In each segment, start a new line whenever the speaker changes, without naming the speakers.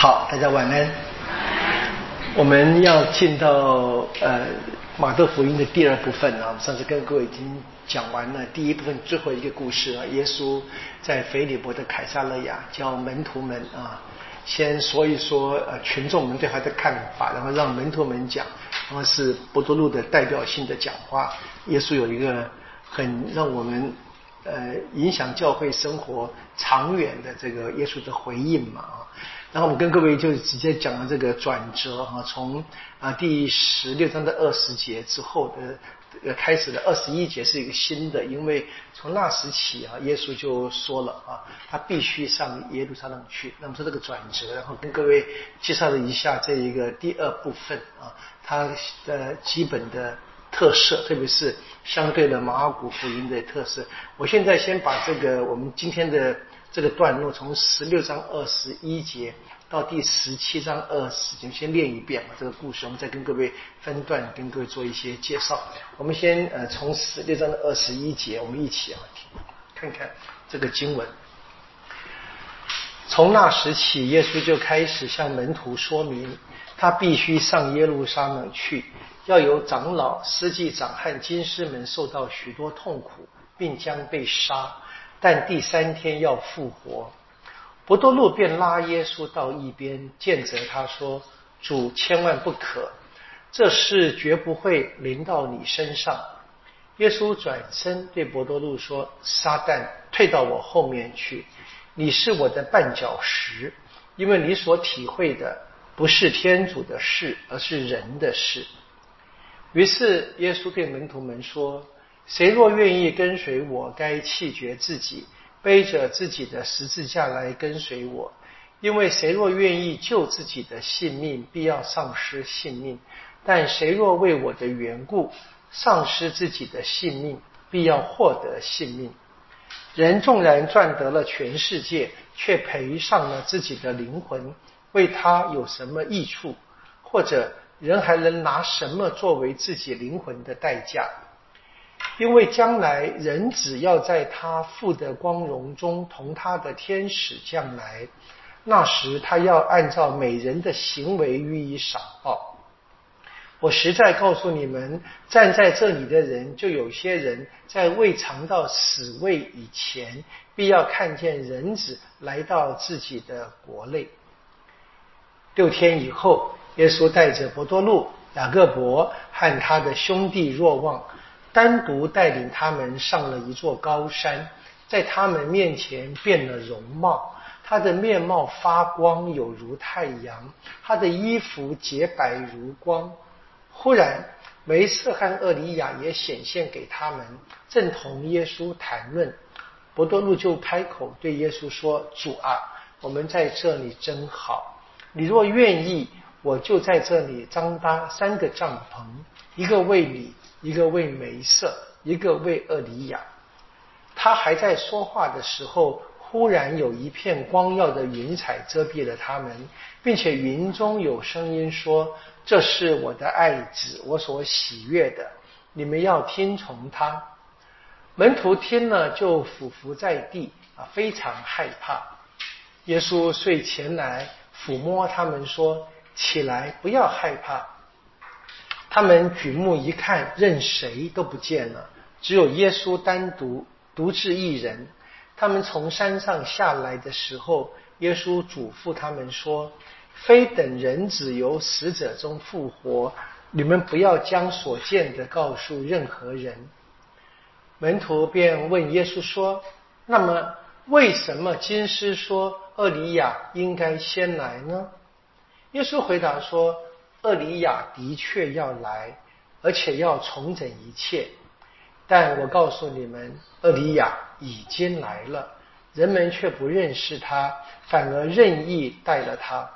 好，大家晚安。我们要进到呃马窦福音的第二部分啊，我们上次跟各位已经讲完了第一部分最后一个故事啊，耶稣在腓利伯的凯撒勒亚叫门徒们啊，先说一说呃群众们对他的看法，然后让门徒们讲，然后是伯多禄的代表性的讲话。耶稣有一个很让我们呃影响教会生活长远的这个耶稣的回应嘛啊。然后我跟各位就直接讲了这个转折哈，从啊第十六章的二十节之后的呃开始的二十一节是一个新的，因为从那时起啊，耶稣就说了啊，他必须上耶路撒冷去。那么说这个转折，然后跟各位介绍了一下这一个第二部分啊，它的基本的特色，特别是相对的马尔谷福音的特色。我现在先把这个我们今天的。这个段落从十六章二十一节到第十七章二十节，先念一遍这个故事，我们再跟各位分段跟各位做一些介绍。我们先呃从十六章的二十一节，我们一起啊听看看这个经文。从那时起，耶稣就开始向门徒说明，他必须上耶路撒冷去，要由长老、司祭长和经师们受到许多痛苦，并将被杀。但第三天要复活，伯多禄便拉耶稣到一边，见责他说：“主千万不可，这事绝不会临到你身上。”耶稣转身对伯多禄说：“撒旦，退到我后面去！你是我的绊脚石，因为你所体会的不是天主的事，而是人的事。”于是耶稣对门徒们说。谁若愿意跟随我，该弃绝自己，背着自己的十字架来跟随我。因为谁若愿意救自己的性命，必要丧失性命；但谁若为我的缘故丧失自己的性命，必要获得性命。人纵然赚得了全世界，却赔上了自己的灵魂，为他有什么益处？或者人还能拿什么作为自己灵魂的代价？因为将来人只要在他父的光荣中同他的天使将来，那时他要按照每人的行为予以赏报。我实在告诉你们，站在这里的人，就有些人在未尝到死位以前，必要看见人子来到自己的国内。六天以后，耶稣带着伯多禄、雅各伯和他的兄弟若望。单独带领他们上了一座高山，在他们面前变了容貌。他的面貌发光，有如太阳；他的衣服洁白如光。忽然，梅瑟和厄里亚也显现给他们，正同耶稣谈论。伯多禄就开口对耶稣说：“主啊，我们在这里真好。你若愿意，我就在这里张搭三个帐篷，一个为你。”一个为梅瑟，一个为厄里亚。他还在说话的时候，忽然有一片光耀的云彩遮蔽了他们，并且云中有声音说：“这是我的爱子，我所喜悦的，你们要听从他。”门徒听了就俯伏在地啊，非常害怕。耶稣遂前来抚摸他们，说：“起来，不要害怕。”他们举目一看，任谁都不见了，只有耶稣单独独自一人。他们从山上下来的时候，耶稣嘱咐他们说：“非等人子由死者中复活，你们不要将所见的告诉任何人。”门徒便问耶稣说：“那么，为什么金师说厄里亚应该先来呢？”耶稣回答说。厄里亚的确要来，而且要重整一切。但我告诉你们，厄里亚已经来了，人们却不认识他，反而任意待了他。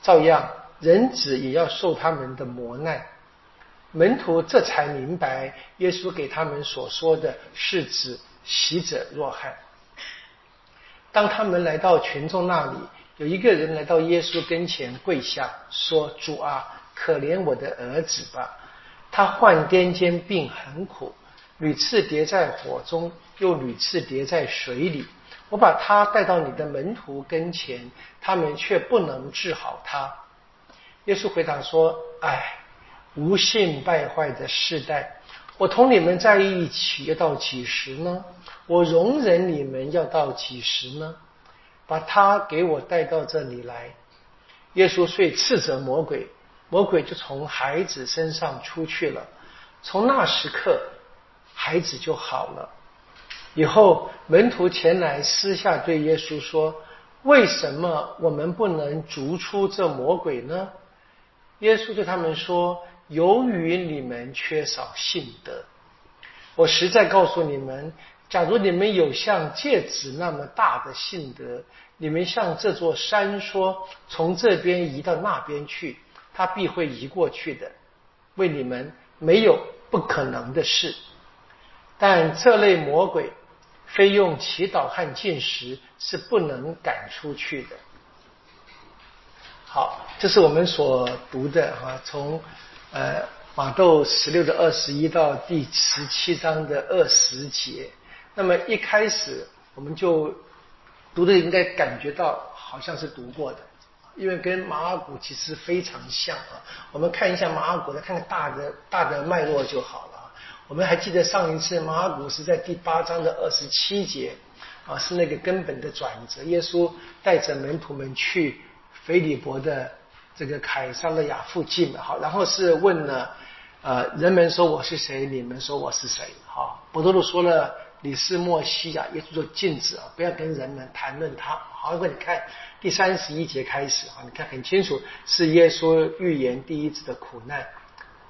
照样，人子也要受他们的磨难。门徒这才明白，耶稣给他们所说的是指喜者若翰。当他们来到群众那里。有一个人来到耶稣跟前跪下说：“主啊，可怜我的儿子吧！他患癫痫病很苦，屡次跌在火中，又屡次跌在水里。我把他带到你的门徒跟前，他们却不能治好他。耶稣回答说：“哎，无信败坏的世代，我同你们在一起要到几时呢？我容忍你们要到几时呢？把他给我带到这里来。”耶稣遂斥责魔鬼，魔鬼就从孩子身上出去了。从那时刻，孩子就好了。以后门徒前来私下对耶稣说：“为什么我们不能逐出这魔鬼呢？”耶稣对他们说：“由于你们缺少信德，我实在告诉你们，假如你们有像戒指那么大的信德，你们向这座山说：从这边移到那边去，它必会移过去的。为你们没有不可能的事。但这类魔鬼，非用祈祷和进食是不能赶出去的。”好，这是我们所读的哈，从呃马窦十六的二十一到第十七章的二十节。那么一开始我们就读的应该感觉到好像是读过的，因为跟马尔谷其实非常像啊。我们看一下马尔谷，再看看大的大的脉络就好了。我们还记得上一次马尔谷是在第八章的二十七节啊，是那个根本的转折。耶稣带着门徒们去。腓利伯的这个凯撒勒亚附近的，好，然后是问了，呃，人们说我是谁？你们说我是谁？好，伯多禄说了，你是莫西亚，耶稣说禁止啊，不要跟人们谈论他。好，如果你看第三十一节开始啊，你看很清楚，是耶稣预言第一次的苦难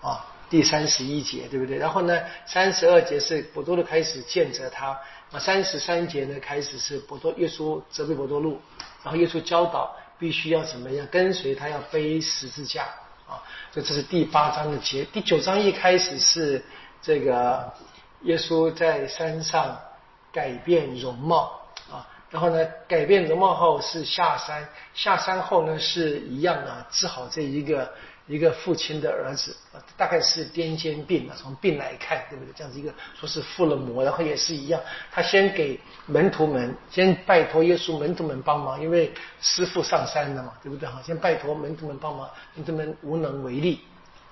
啊，第三十一节对不对？然后呢，三十二节是伯多禄开始见着他，啊，三十三节呢开始是伯多耶稣责备伯多禄，然后耶稣教导。必须要怎么样跟随他？要背十字架啊！所以这是第八章的节。第九章一开始是这个耶稣在山上改变容貌啊，然后呢改变容貌后是下山，下山后呢是一样啊，治好这一个。一个父亲的儿子，大概是癫痫病啊。从病来看，对不对？这样子一个说是附了魔，然后也是一样。他先给门徒们，先拜托耶稣门徒们帮忙，因为师傅上山了嘛，对不对？好，先拜托门徒们帮忙，门徒们无能为力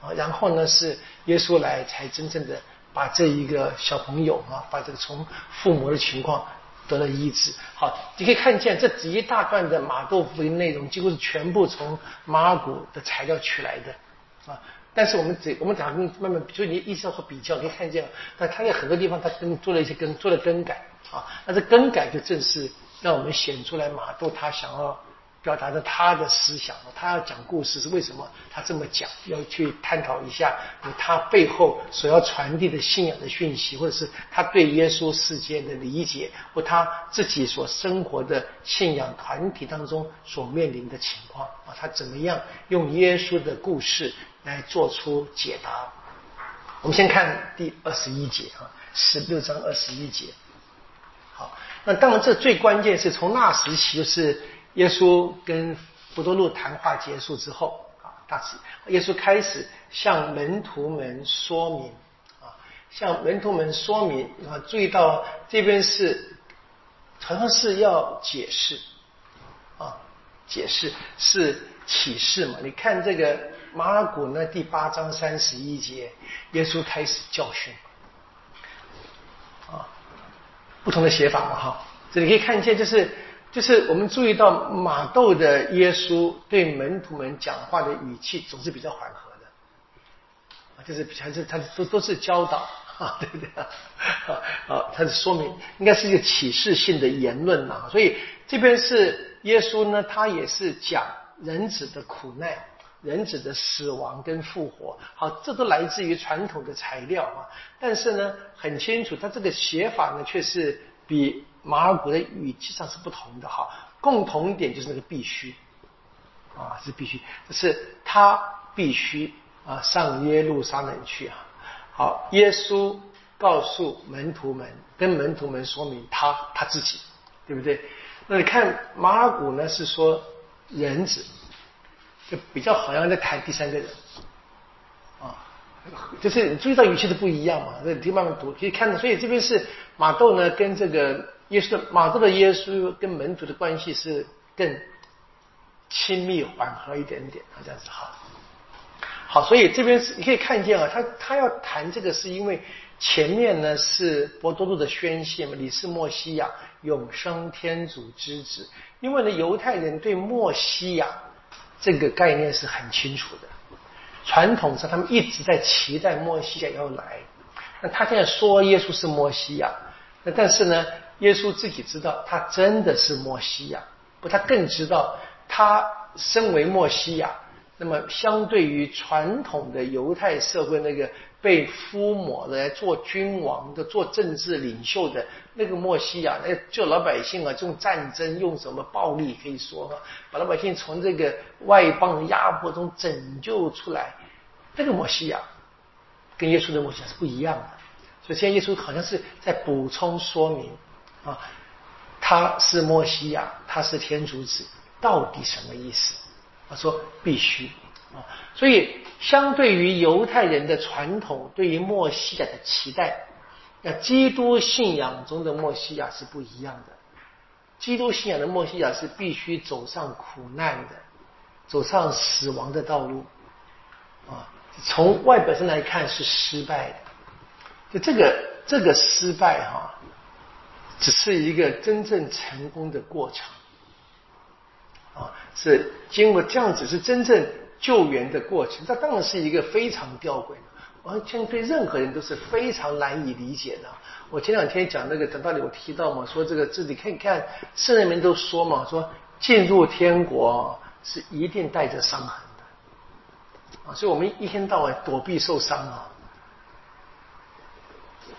啊。然后呢，是耶稣来，才真正的把这一个小朋友啊，把这个从附魔的情况。得了医治，好，你可以看见这一大段的马豆腐的内容，几乎是全部从马尔谷的材料取来的啊。但是我们这我们讲慢慢，就你意识到说比较，可以看见，但他在很多地方他跟做了一些更做了更改啊。那这更改就正是让我们显出来马豆他想要。表达着他的思想，他要讲故事是为什么他这么讲？要去探讨一下他背后所要传递的信仰的讯息，或者是他对耶稣世界的理解，或他自己所生活的信仰团体当中所面临的情况啊，他怎么样用耶稣的故事来做出解答？我们先看第二十一节啊，十六章二十一节。好，那当然这最关键是从那时起就是。耶稣跟伯多禄谈话结束之后啊，大致耶稣开始向门徒们说明啊，向门徒们说明啊，注意到这边是好像是要解释啊，解释是启示嘛？你看这个马尔谷呢第八章三十一节，耶稣开始教训啊，不同的写法嘛哈，这里可以看见就是。就是我们注意到马窦的耶稣对门徒们讲话的语气总是比较缓和的，啊，就是还是他都都是教导啊，对不对啊？啊，他是说明应该是一个启示性的言论呐。所以这边是耶稣呢，他也是讲人子的苦难、人子的死亡跟复活。好，这都来自于传统的材料啊。但是呢，很清楚，他这个写法呢，却是比。马尔谷的语气上是不同的哈，共同点就是那个必须，啊是必须，就是他必须啊上耶路撒冷去啊。好，耶稣告诉门徒们，跟门徒们说明他他自己，对不对？那你看马尔谷呢是说人子，就比较好像在谈第三个人，啊，就是注意到语气的不一样嘛，那你慢慢读可以看到，所以这边是马窦呢跟这个。耶稣马窦的耶稣跟门徒的关系是更亲密缓和一点点，这样子好。好，所以这边是你可以看见啊，他他要谈这个是因为前面呢是博多禄的宣泄嘛，你是墨西亚永生天主之子。因为呢，犹太人对墨西亚这个概念是很清楚的，传统上他们一直在期待墨西亚要来。那他现在说耶稣是墨西亚，那但是呢，耶稣自己知道他真的是墨西亚，不，他更知道他身为墨西亚。那么，相对于传统的犹太社会，那个被敷抹来做君王的、做政治领袖的那个墨西亚，那就老百姓啊，用战争、用什么暴力，可以说哈，把老百姓从这个外邦压迫中拯救出来，这个墨西亚跟耶稣的墨西亚是不一样的。所以，现在耶稣好像是在补充说明啊，他是墨西亚，他是天主子，到底什么意思？他说必须啊，所以相对于犹太人的传统对于墨西亚的期待，那基督信仰中的墨西亚是不一样的。基督信仰的墨西亚是必须走上苦难的，走上死亡的道路啊。从外表上来看是失败的，就这个这个失败哈，只是一个真正成功的过程。啊，是经过这样子，是真正救援的过程。这当然是一个非常吊诡的，完全对任何人都是非常难以理解的。我前两天讲那个讲道理，我提到嘛，说这个自己看看圣人们都说嘛，说进入天国是一定带着伤痕的啊，所以我们一天到晚躲避受伤啊，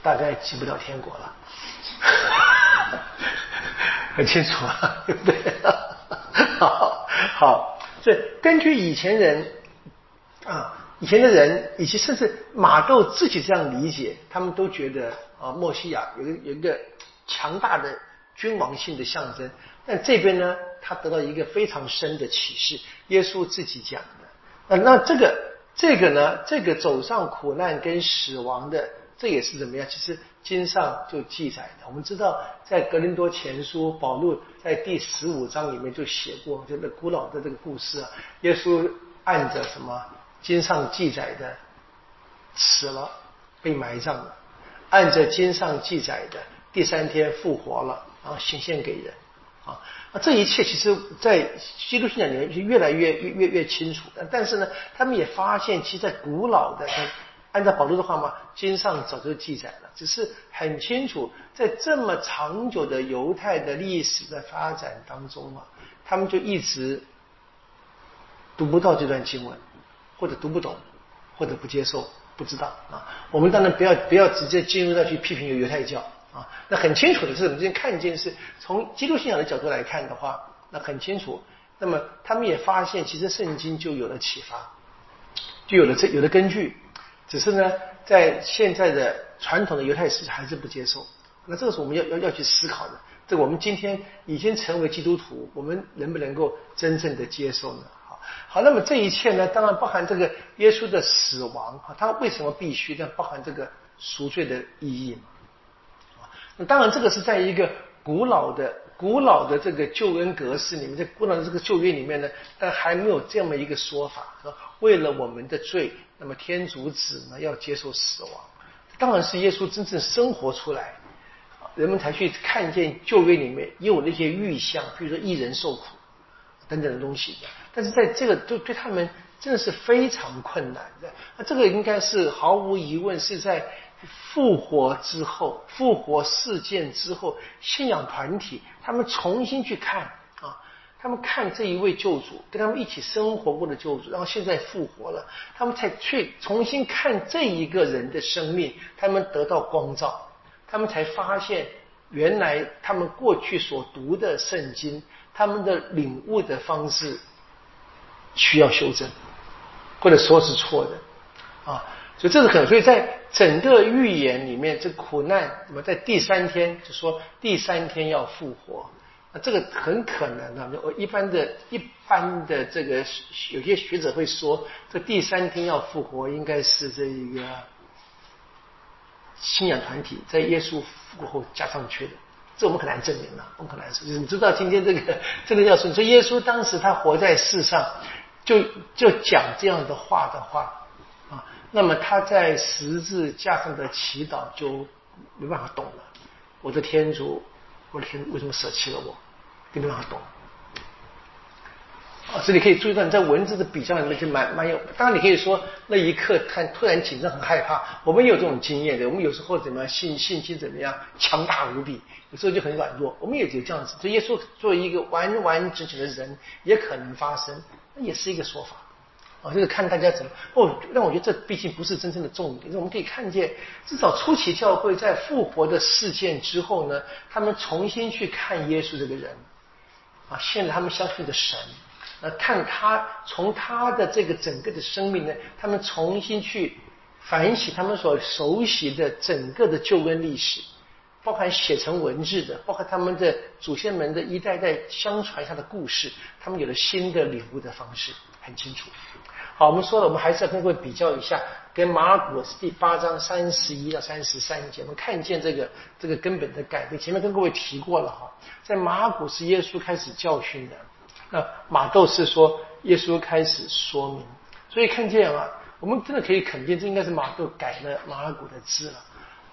大概进不了天国了，很清楚啊，对不对？好，好，所以根据以前人啊，以前的人，以及甚至马窦自己这样理解，他们都觉得啊，墨西亚有有一个强大的君王性的象征。但这边呢，他得到一个非常深的启示，耶稣自己讲的。啊，那这个这个呢，这个走上苦难跟死亡的，这也是怎么样？其实。经上就记载的，我们知道在格林多前书，保罗在第十五章里面就写过，就那古老的这个故事啊。耶稣按着什么经上记载的死了，被埋葬了；按着经上记载的第三天复活了，然后显现给人啊。那这一切其实，在基督信仰里面是越来越越越越清楚的。但是呢，他们也发现，其实，在古老的。按照保罗的话嘛，经上早就记载了，只是很清楚，在这么长久的犹太的历史的发展当中啊，他们就一直读不到这段经文，或者读不懂，或者不接受，不知道啊。我们当然不要不要直接进入到去批评犹太教啊。那很清楚的是，我们今天看见是从基督信仰的角度来看的话，那很清楚。那么他们也发现，其实圣经就有了启发，就有了这有了根据。只是呢，在现在的传统的犹太史还是不接受，那这个是我们要要要去思考的。这我们今天已经成为基督徒，我们能不能够真正的接受呢？好，好，那么这一切呢，当然包含这个耶稣的死亡啊，他为什么必须？呢？包含这个赎罪的意义嘛？那当然这个是在一个古老的、古老的这个救恩格式里面，在古老的这个旧约里面呢，但还没有这么一个说法，说为了我们的罪。那么天主子呢要接受死亡，当然是耶稣真正生活出来，人们才去看见旧约里面也有那些预象，比如说一人受苦等等的东西。但是在这个对对他们真的是非常困难的。那这个应该是毫无疑问是在复活之后、复活事件之后，信仰团体他们重新去看。他们看这一位救主，跟他们一起生活过的救主，然后现在复活了，他们才去重新看这一个人的生命，他们得到光照，他们才发现原来他们过去所读的圣经，他们的领悟的方式需要修正，或者说是错的啊，所以这是可能，所以在整个预言里面，这苦难怎么在第三天就说第三天要复活。那这个很可能啊，我一般的、一般的这个有些学者会说，这第三天要复活，应该是这一个信仰团体在耶稣复活后加上去的这我们很难证明了，不可能说。就是你知道今天这个这个要说，你说耶稣当时他活在世上，就就讲这样的话的话啊，那么他在十字架上的祈祷就没办法懂了。我的天主，我的天，为什么舍弃了我？就没办法懂。啊，所以你可以注意到你在文字的比较里面就蛮蛮有。当然，你可以说那一刻看突然紧张很害怕，我们有这种经验的。我们有时候怎么样信信心怎么样强大无比，有时候就很软弱。我们也有这样子。所以耶稣作为一个完完整整的人，也可能发生，那也是一个说法。哦，就是看大家怎么哦。但我觉得这毕竟不是真正的重点。我们可以看见，至少初期教会在复活的事件之后呢，他们重新去看耶稣这个人。啊，现在他们相信的神。那，看他从他的这个整个的生命呢，他们重新去反省他们所熟悉的整个的旧恩历史，包含写成文字的，包括他们的祖先们的一代代相传下的故事，他们有了新的领悟的方式，很清楚。好，我们说了，我们还是要跟各位比较一下，跟马尔谷第八章三十一到三十三节，我们看见这个这个根本的改变。前面跟各位提过了哈，在马尔谷是耶稣开始教训的。那马窦是说，耶稣开始说明，所以看见啊，我们真的可以肯定，这应该是马窦改了马尔谷的字了，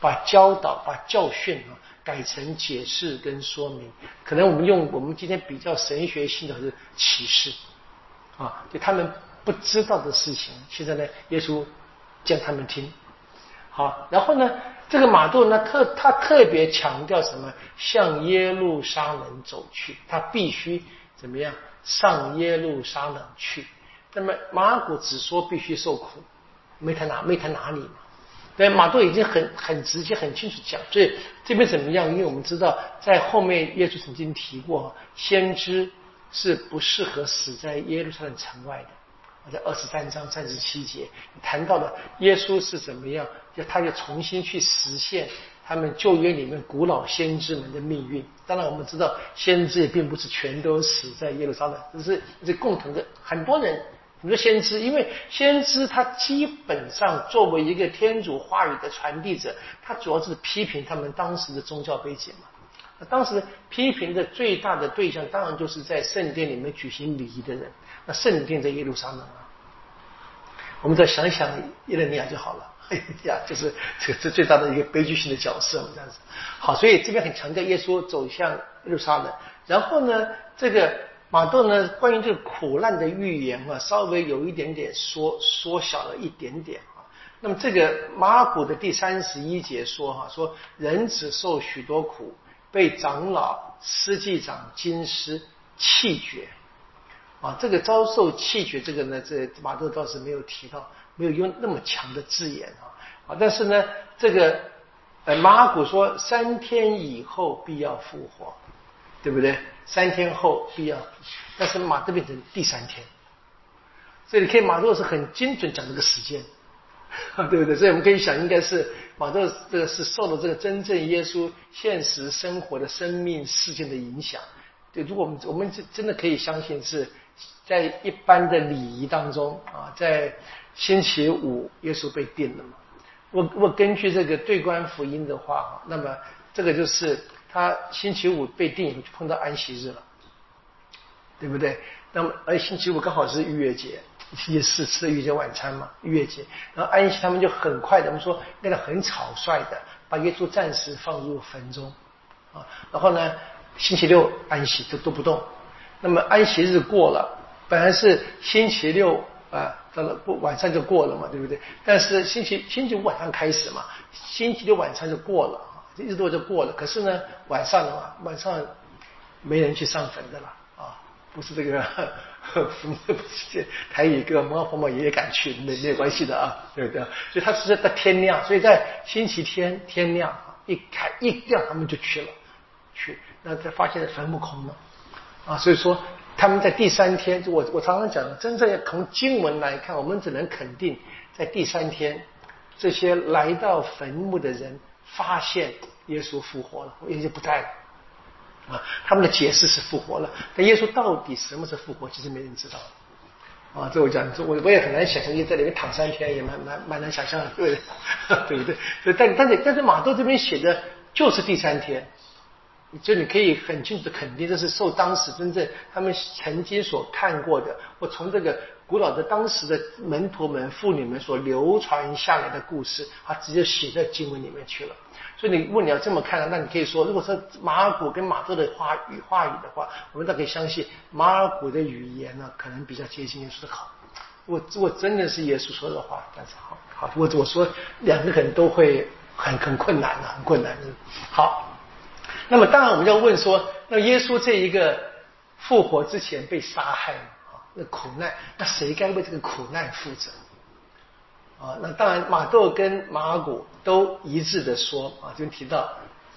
把教导、把教训啊改成解释跟说明。可能我们用我们今天比较神学性的是启示啊，就他们不知道的事情，现在呢，耶稣讲他们听。好，然后呢，这个马杜呢特他特别强调什么？向耶路撒冷走去，他必须怎么样？上耶路撒冷去，那么马古只说必须受苦，没谈哪没谈哪里嘛。对，马杜已经很很直接很清楚讲，所以这边怎么样？因为我们知道在后面耶稣曾经提过，先知是不适合死在耶路撒冷城外的。在二十三章三十七节谈到了耶稣是怎么样，就他要重新去实现。他们旧约里面古老先知们的命运，当然我们知道，先知也并不是全都死在耶路撒冷，只是这共同的很多人。你说先知，因为先知他基本上作为一个天主话语的传递者，他主要是批评他们当时的宗教背景嘛。当时批评的最大的对象，当然就是在圣殿里面举行礼仪的人。圣殿在耶路撒冷啊，我们再想想耶路尼亚就好了。哎呀，就是这这最大的一个悲剧性的角色嘛，这样子。好，所以这边很强调耶稣走向耶路撒冷。然后呢，这个马窦呢，关于这个苦难的预言啊，稍微有一点点缩缩小了一点点啊。那么这个马古的第三十一节说哈，说人只受许多苦，被长老、司祭长、经师弃绝啊。这个遭受弃绝，这个呢，这马窦倒是没有提到。没有用那么强的字眼啊，啊，但是呢，这个呃马古说三天以后必要复活，对不对？三天后必要，但是马都变成第三天，所以你可以马窦是很精准讲这个时间，对不对？所以我们可以想，应该是马窦这个是受了这个真正耶稣现实生活的生命事件的影响。对，如果我们我们真真的可以相信是在一般的礼仪当中啊，在。星期五，耶稣被定了嘛？我我根据这个对观福音的话，那么这个就是他星期五被定就碰到安息日了，对不对？那么而星期五刚好是逾越节，也是吃的逾越节晚餐嘛，逾越节。然后安息他们就很快的，我们说那个很草率的把耶稣暂时放入坟中啊。然后呢，星期六安息都都不动。那么安息日过了，本来是星期六啊。到了不晚上就过了嘛，对不对？但是星期星期五晚上开始嘛，星期六晚上就过了啊，一直多就过了。可是呢，晚上的话，晚上没人去上坟的了啊，不是这个，不 是台语跟毛婆婆爷爷敢去，没没有关系的啊，对不对？所以他是在天亮，所以在星期天天亮一开一亮，他们就去了，去那才发现坟墓空了啊，所以说。他们在第三天，我我常常讲，真正要从经文来看，我们只能肯定，在第三天，这些来到坟墓的人发现耶稣复活了，耶稣不在了啊。他们的解释是复活了，但耶稣到底什么时候复活，其实没人知道啊。这我讲，我我也很难想象，你在里面躺三天，也蛮蛮蛮难想象的，对对不对？但但是但是马窦这边写的就是第三天就你可以很清楚的肯定，这是受当时真正他们曾经所看过的，或从这个古老的当时的门徒们、妇女们所流传下来的故事，他直接写在经文里面去了。所以你如果你要这么看，那你可以说，如果说马尔谷跟马窦的话语话语的话，我们倒可以相信马尔谷的语言呢，可能比较接近耶稣的好。我我真的是耶稣说的话，但是好好，我我说两个人都会很很困难的，很困难的。好。那么当然我们要问说，那耶稣这一个复活之前被杀害啊，那苦难，那谁该为这个苦难负责？啊，那当然马窦跟马尔谷都一致的说啊，就提到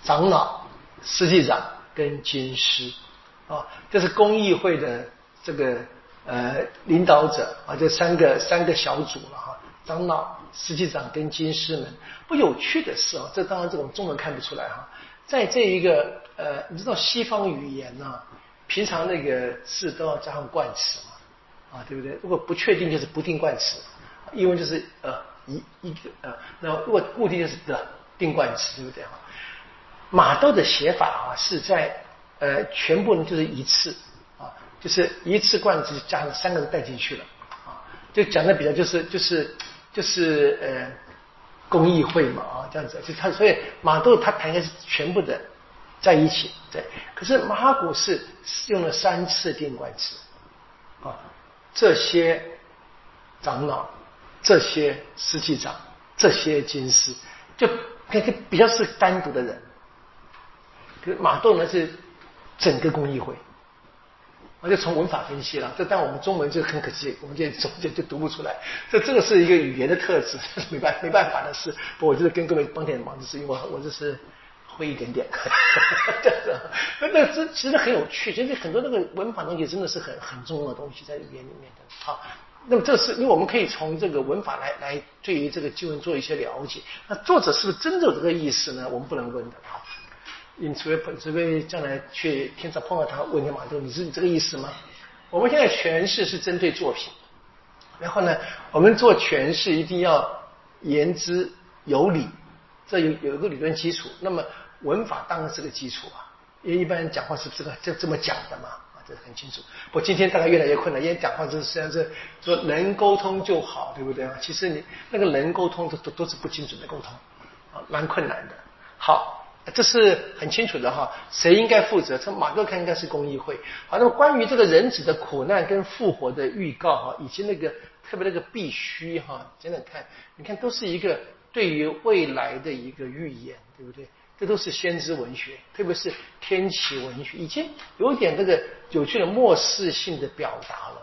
长老、司祭长跟军师啊，这是公议会的这个呃领导者啊，这三个三个小组了哈，长老、司祭长跟军师们。不有趣的是啊，这当然这种中文看不出来哈。在这一个呃，你知道西方语言呢，平常那个字都要加上冠词嘛，啊，对不对？如果不确定就是不定冠词，英文就是呃一一个呃，那如果固定就是的定冠词，对不对啊？马豆的写法啊是在呃全部就是一次啊，就是一次冠词加上三个字带进去了啊，就讲的比较就是就是就是呃。公益会嘛啊，这样子就他，所以马窦他谈的是全部的在一起，对。可是马古是用了三次定冠词啊，这些长老、这些司祭长、这些经师，就那个比较是单独的人。可是马窦呢是整个公益会。我就从文法分析了，这但我们中文就很可惜，我们就中间就读不出来。这这个是一个语言的特质，没办没办法的事。不，我就是跟各位帮点忙，就是因为我我就是会一点点。这样子，那这其实很有趣，其实很多那个文法东西真的是很很重要的东西在语言里面的。好，那么这是因为我们可以从这个文法来来对于这个经文做一些了解。那作者是不是真的有这个意思呢？我们不能问的。你除非除非将来去天上碰到他，问你马窦，你是你这个意思吗？我们现在诠释是针对作品，然后呢，我们做诠释一定要言之有理，这有有一个理论基础。那么文法当然是个基础啊，因为一般人讲话是这个就这么讲的嘛，啊，这很清楚。我今天大概越来越困难，因为讲话就是实际上是说能沟通就好，对不对啊？其实你那个能沟通都都都是不精准的沟通，啊，蛮困难的。好。这是很清楚的哈，谁应该负责？从马克看应该是公益会。好，那么关于这个人子的苦难跟复活的预告哈，以及那个特别那个必须哈，真的看，你看都是一个对于未来的一个预言，对不对？这都是先知文学，特别是天启文学，已经有点这个有趣的末世性的表达了。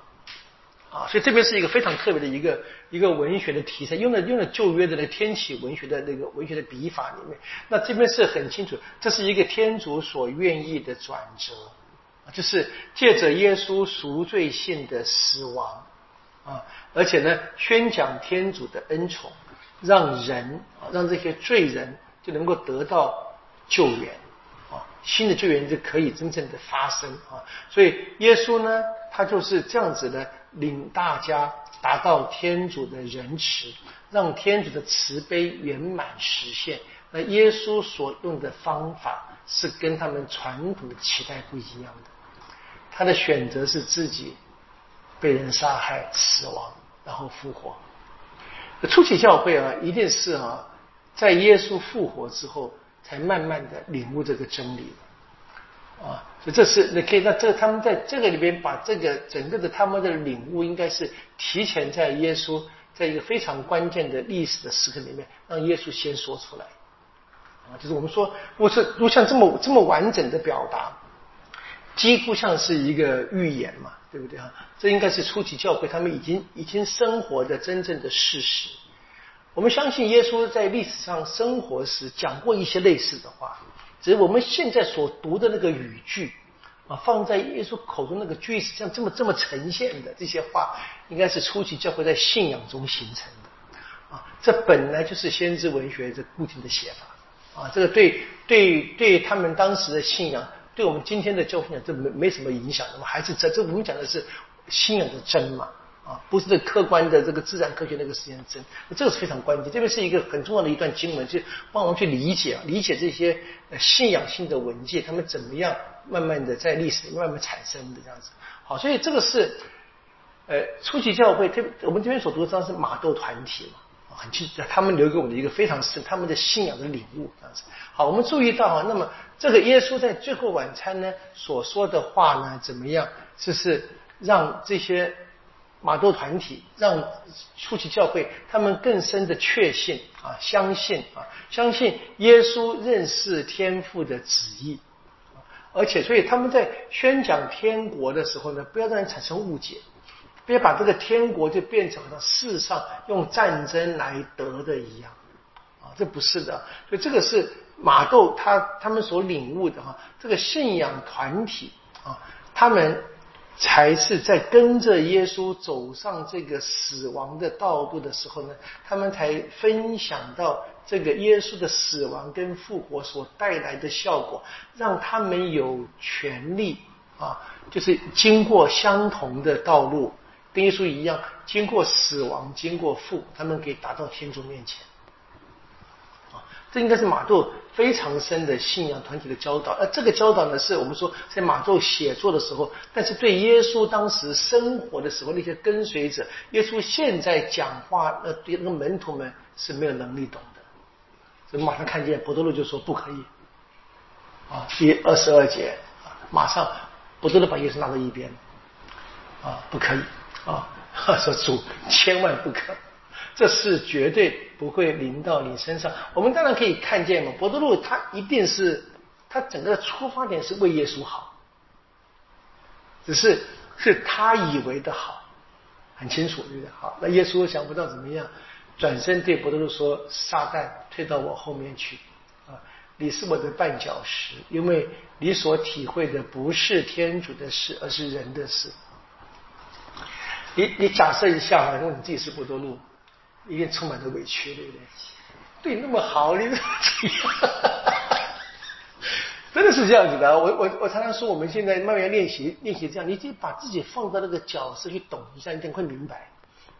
啊，所以这边是一个非常特别的一个一个文学的题材，用了用了旧约的那天启文学的那个文学的笔法里面，那这边是很清楚，这是一个天主所愿意的转折，就是借着耶稣赎罪性的死亡啊，而且呢，宣讲天主的恩宠，让人啊，让这些罪人就能够得到救援啊，新的救援就可以真正的发生啊，所以耶稣呢，他就是这样子的。领大家达到天主的仁慈，让天主的慈悲圆满实现。那耶稣所用的方法是跟他们传统的期待不一样的。他的选择是自己被人杀害、死亡，然后复活。初期教会啊，一定是啊，在耶稣复活之后，才慢慢的领悟这个真理。啊，所以这是你可以那这他们在这个里边把这个整个的他们的领悟，应该是提前在耶稣在一个非常关键的历史的时刻里面，让耶稣先说出来。啊，就是我们说，如果是如果像这么这么完整的表达，几乎像是一个预言嘛，对不对啊？这应该是初期教会他们已经已经生活的真正的事实。我们相信耶稣在历史上生活时讲过一些类似的话。只是我们现在所读的那个语句啊，放在耶稣口中那个句子，像这么这么呈现的这些话，应该是初期教会在信仰中形成的啊。这本来就是先知文学这固定的写法啊。这个对对对他们当时的信仰，对我们今天的教会讲，这没没什么影响。那么还是这这我们讲的是信仰的真嘛啊。不是这客观的这个自然科学那个时间真，这个是非常关键。这边是一个很重要的一段经文，就帮我们去理解啊，理解这些信仰性的文件，他们怎么样慢慢的在历史里慢慢产生的这样子。好，所以这个是呃初级教会，特我们这边所读的章是马窦团体嘛。很清楚，他们留给我们的一个非常深，他们的信仰的领悟这样子。好，我们注意到啊，那么这个耶稣在最后晚餐呢所说的话呢，怎么样？就是让这些马窦团体，让初期教会他们更深的确信啊，相信啊，相信耶稣认识天父的旨意，而且所以他们在宣讲天国的时候呢，不要让人产生误解。别把这个天国就变成了世上用战争来得的一样，啊，这不是的。所以这个是马窦他他们所领悟的哈，这个信仰团体啊，他们才是在跟着耶稣走上这个死亡的道路的时候呢，他们才分享到这个耶稣的死亡跟复活所带来的效果，让他们有权利啊，就是经过相同的道路。跟耶稣一样，经过死亡，经过复，他们可以达到天主面前。这应该是马窦非常深的信仰团体的教导。而这个教导呢，是我们说在马窦写作的时候，但是对耶稣当时生活的时候那些跟随者，耶稣现在讲话，呃，对那个门徒们是没有能力懂的。所以马上看见伯多禄就说不可以。啊，第二十二节，马上伯多禄把耶稣拉到一边，啊，不可以。啊，说主千万不可，这事绝对不会临到你身上。我们当然可以看见嘛，伯多禄他一定是他整个出发点是为耶稣好，只是是他以为的好，很清楚对不对？好，那耶稣想不到怎么样，转身对伯多禄说：“撒旦退到我后面去啊！你是我的绊脚石，因为你所体会的不是天主的事，而是人的事。”你你假设一下啊，如果你自己是波多路，一定充满着委屈，对不对？对你那么好，你这？真的是这样子的。我我我常常说，我们现在慢慢练习练习这样，你就把自己放到那个角色去懂一下，你定会明白，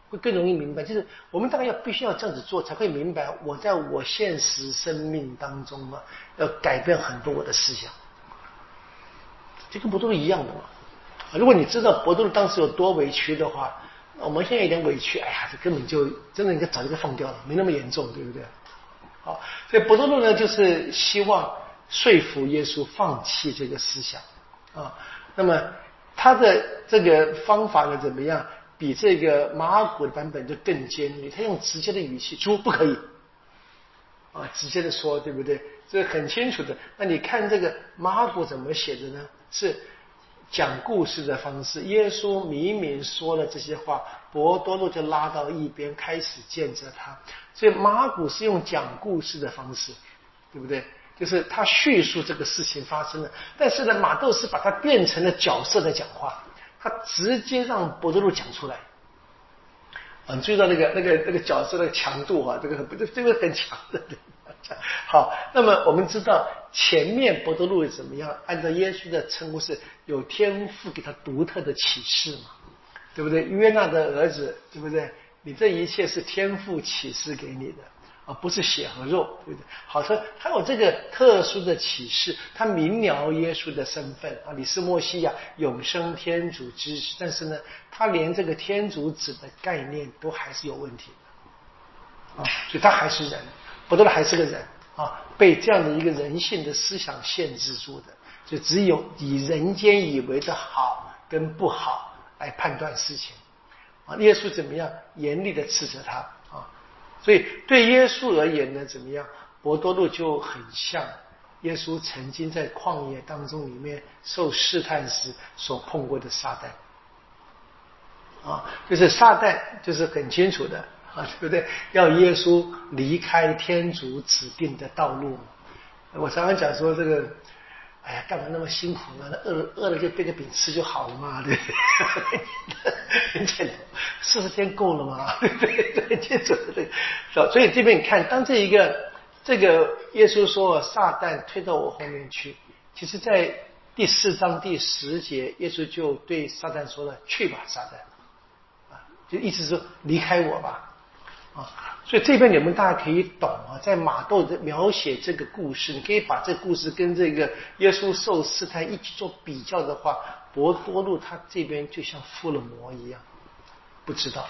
会更容易明白。就是我们大概要必须要这样子做，才会明白我在我现实生命当中啊，要改变很多我的思想，这跟不都一样的吗？如果你知道博多当时有多委屈的话，我们现在有点委屈，哎呀，这根本就真的应该早就放掉了，没那么严重，对不对？好，所以博多禄呢，就是希望说服耶稣放弃这个思想啊。那么他的这个方法呢，怎么样？比这个马古的版本就更尖锐，他用直接的语气，说不可以啊，直接的说，对不对？这很清楚的。那你看这个马尔谷怎么写的呢？是。讲故事的方式，耶稣明明说了这些话，伯多禄就拉到一边开始见着他。所以马古是用讲故事的方式，对不对？就是他叙述这个事情发生了，但是呢，马窦是把它变成了角色的讲话，他直接让伯多禄讲出来。嗯，注意到那个那个那个角色的强度啊，这个不，这个很强的。好，那么我们知道前面伯多禄怎么样？按照耶稣的称呼是有天赋给他独特的启示嘛，对不对？约纳的儿子，对不对？你这一切是天赋启示给你的，而不是血和肉，对不对？好，他他有这个特殊的启示，他明了耶稣的身份啊，你是莫西亚，永生天主之，但是呢，他连这个天主子的概念都还是有问题的啊，所以他还是人。伯多禄还是个人啊，被这样的一个人性的思想限制住的，就只有以人间以为的好跟不好来判断事情啊。耶稣怎么样严厉的斥责他啊？所以对耶稣而言呢，怎么样？伯多禄就很像耶稣曾经在旷野当中里面受试探时所碰过的撒旦啊，就是撒旦就是很清楚的。啊，对不对？要耶稣离开天主指定的道路。我常常讲说这个，哎呀，干嘛那么辛苦呢？饿了饿了就变个饼吃就好了嘛，对不对？很简单，四十天够了嘛，对对？对，接着对。所以这边你看，当这一个这个耶稣说撒旦推到我后面去，其实在第四章第十节，耶稣就对撒旦说了：“去吧，撒旦。”就意思是离开我吧，啊，所以这边你们大家可以懂啊，在马窦的描写这个故事，你可以把这故事跟这个耶稣受试探一起做比较的话，博多禄他这边就像附了魔一样，不知道，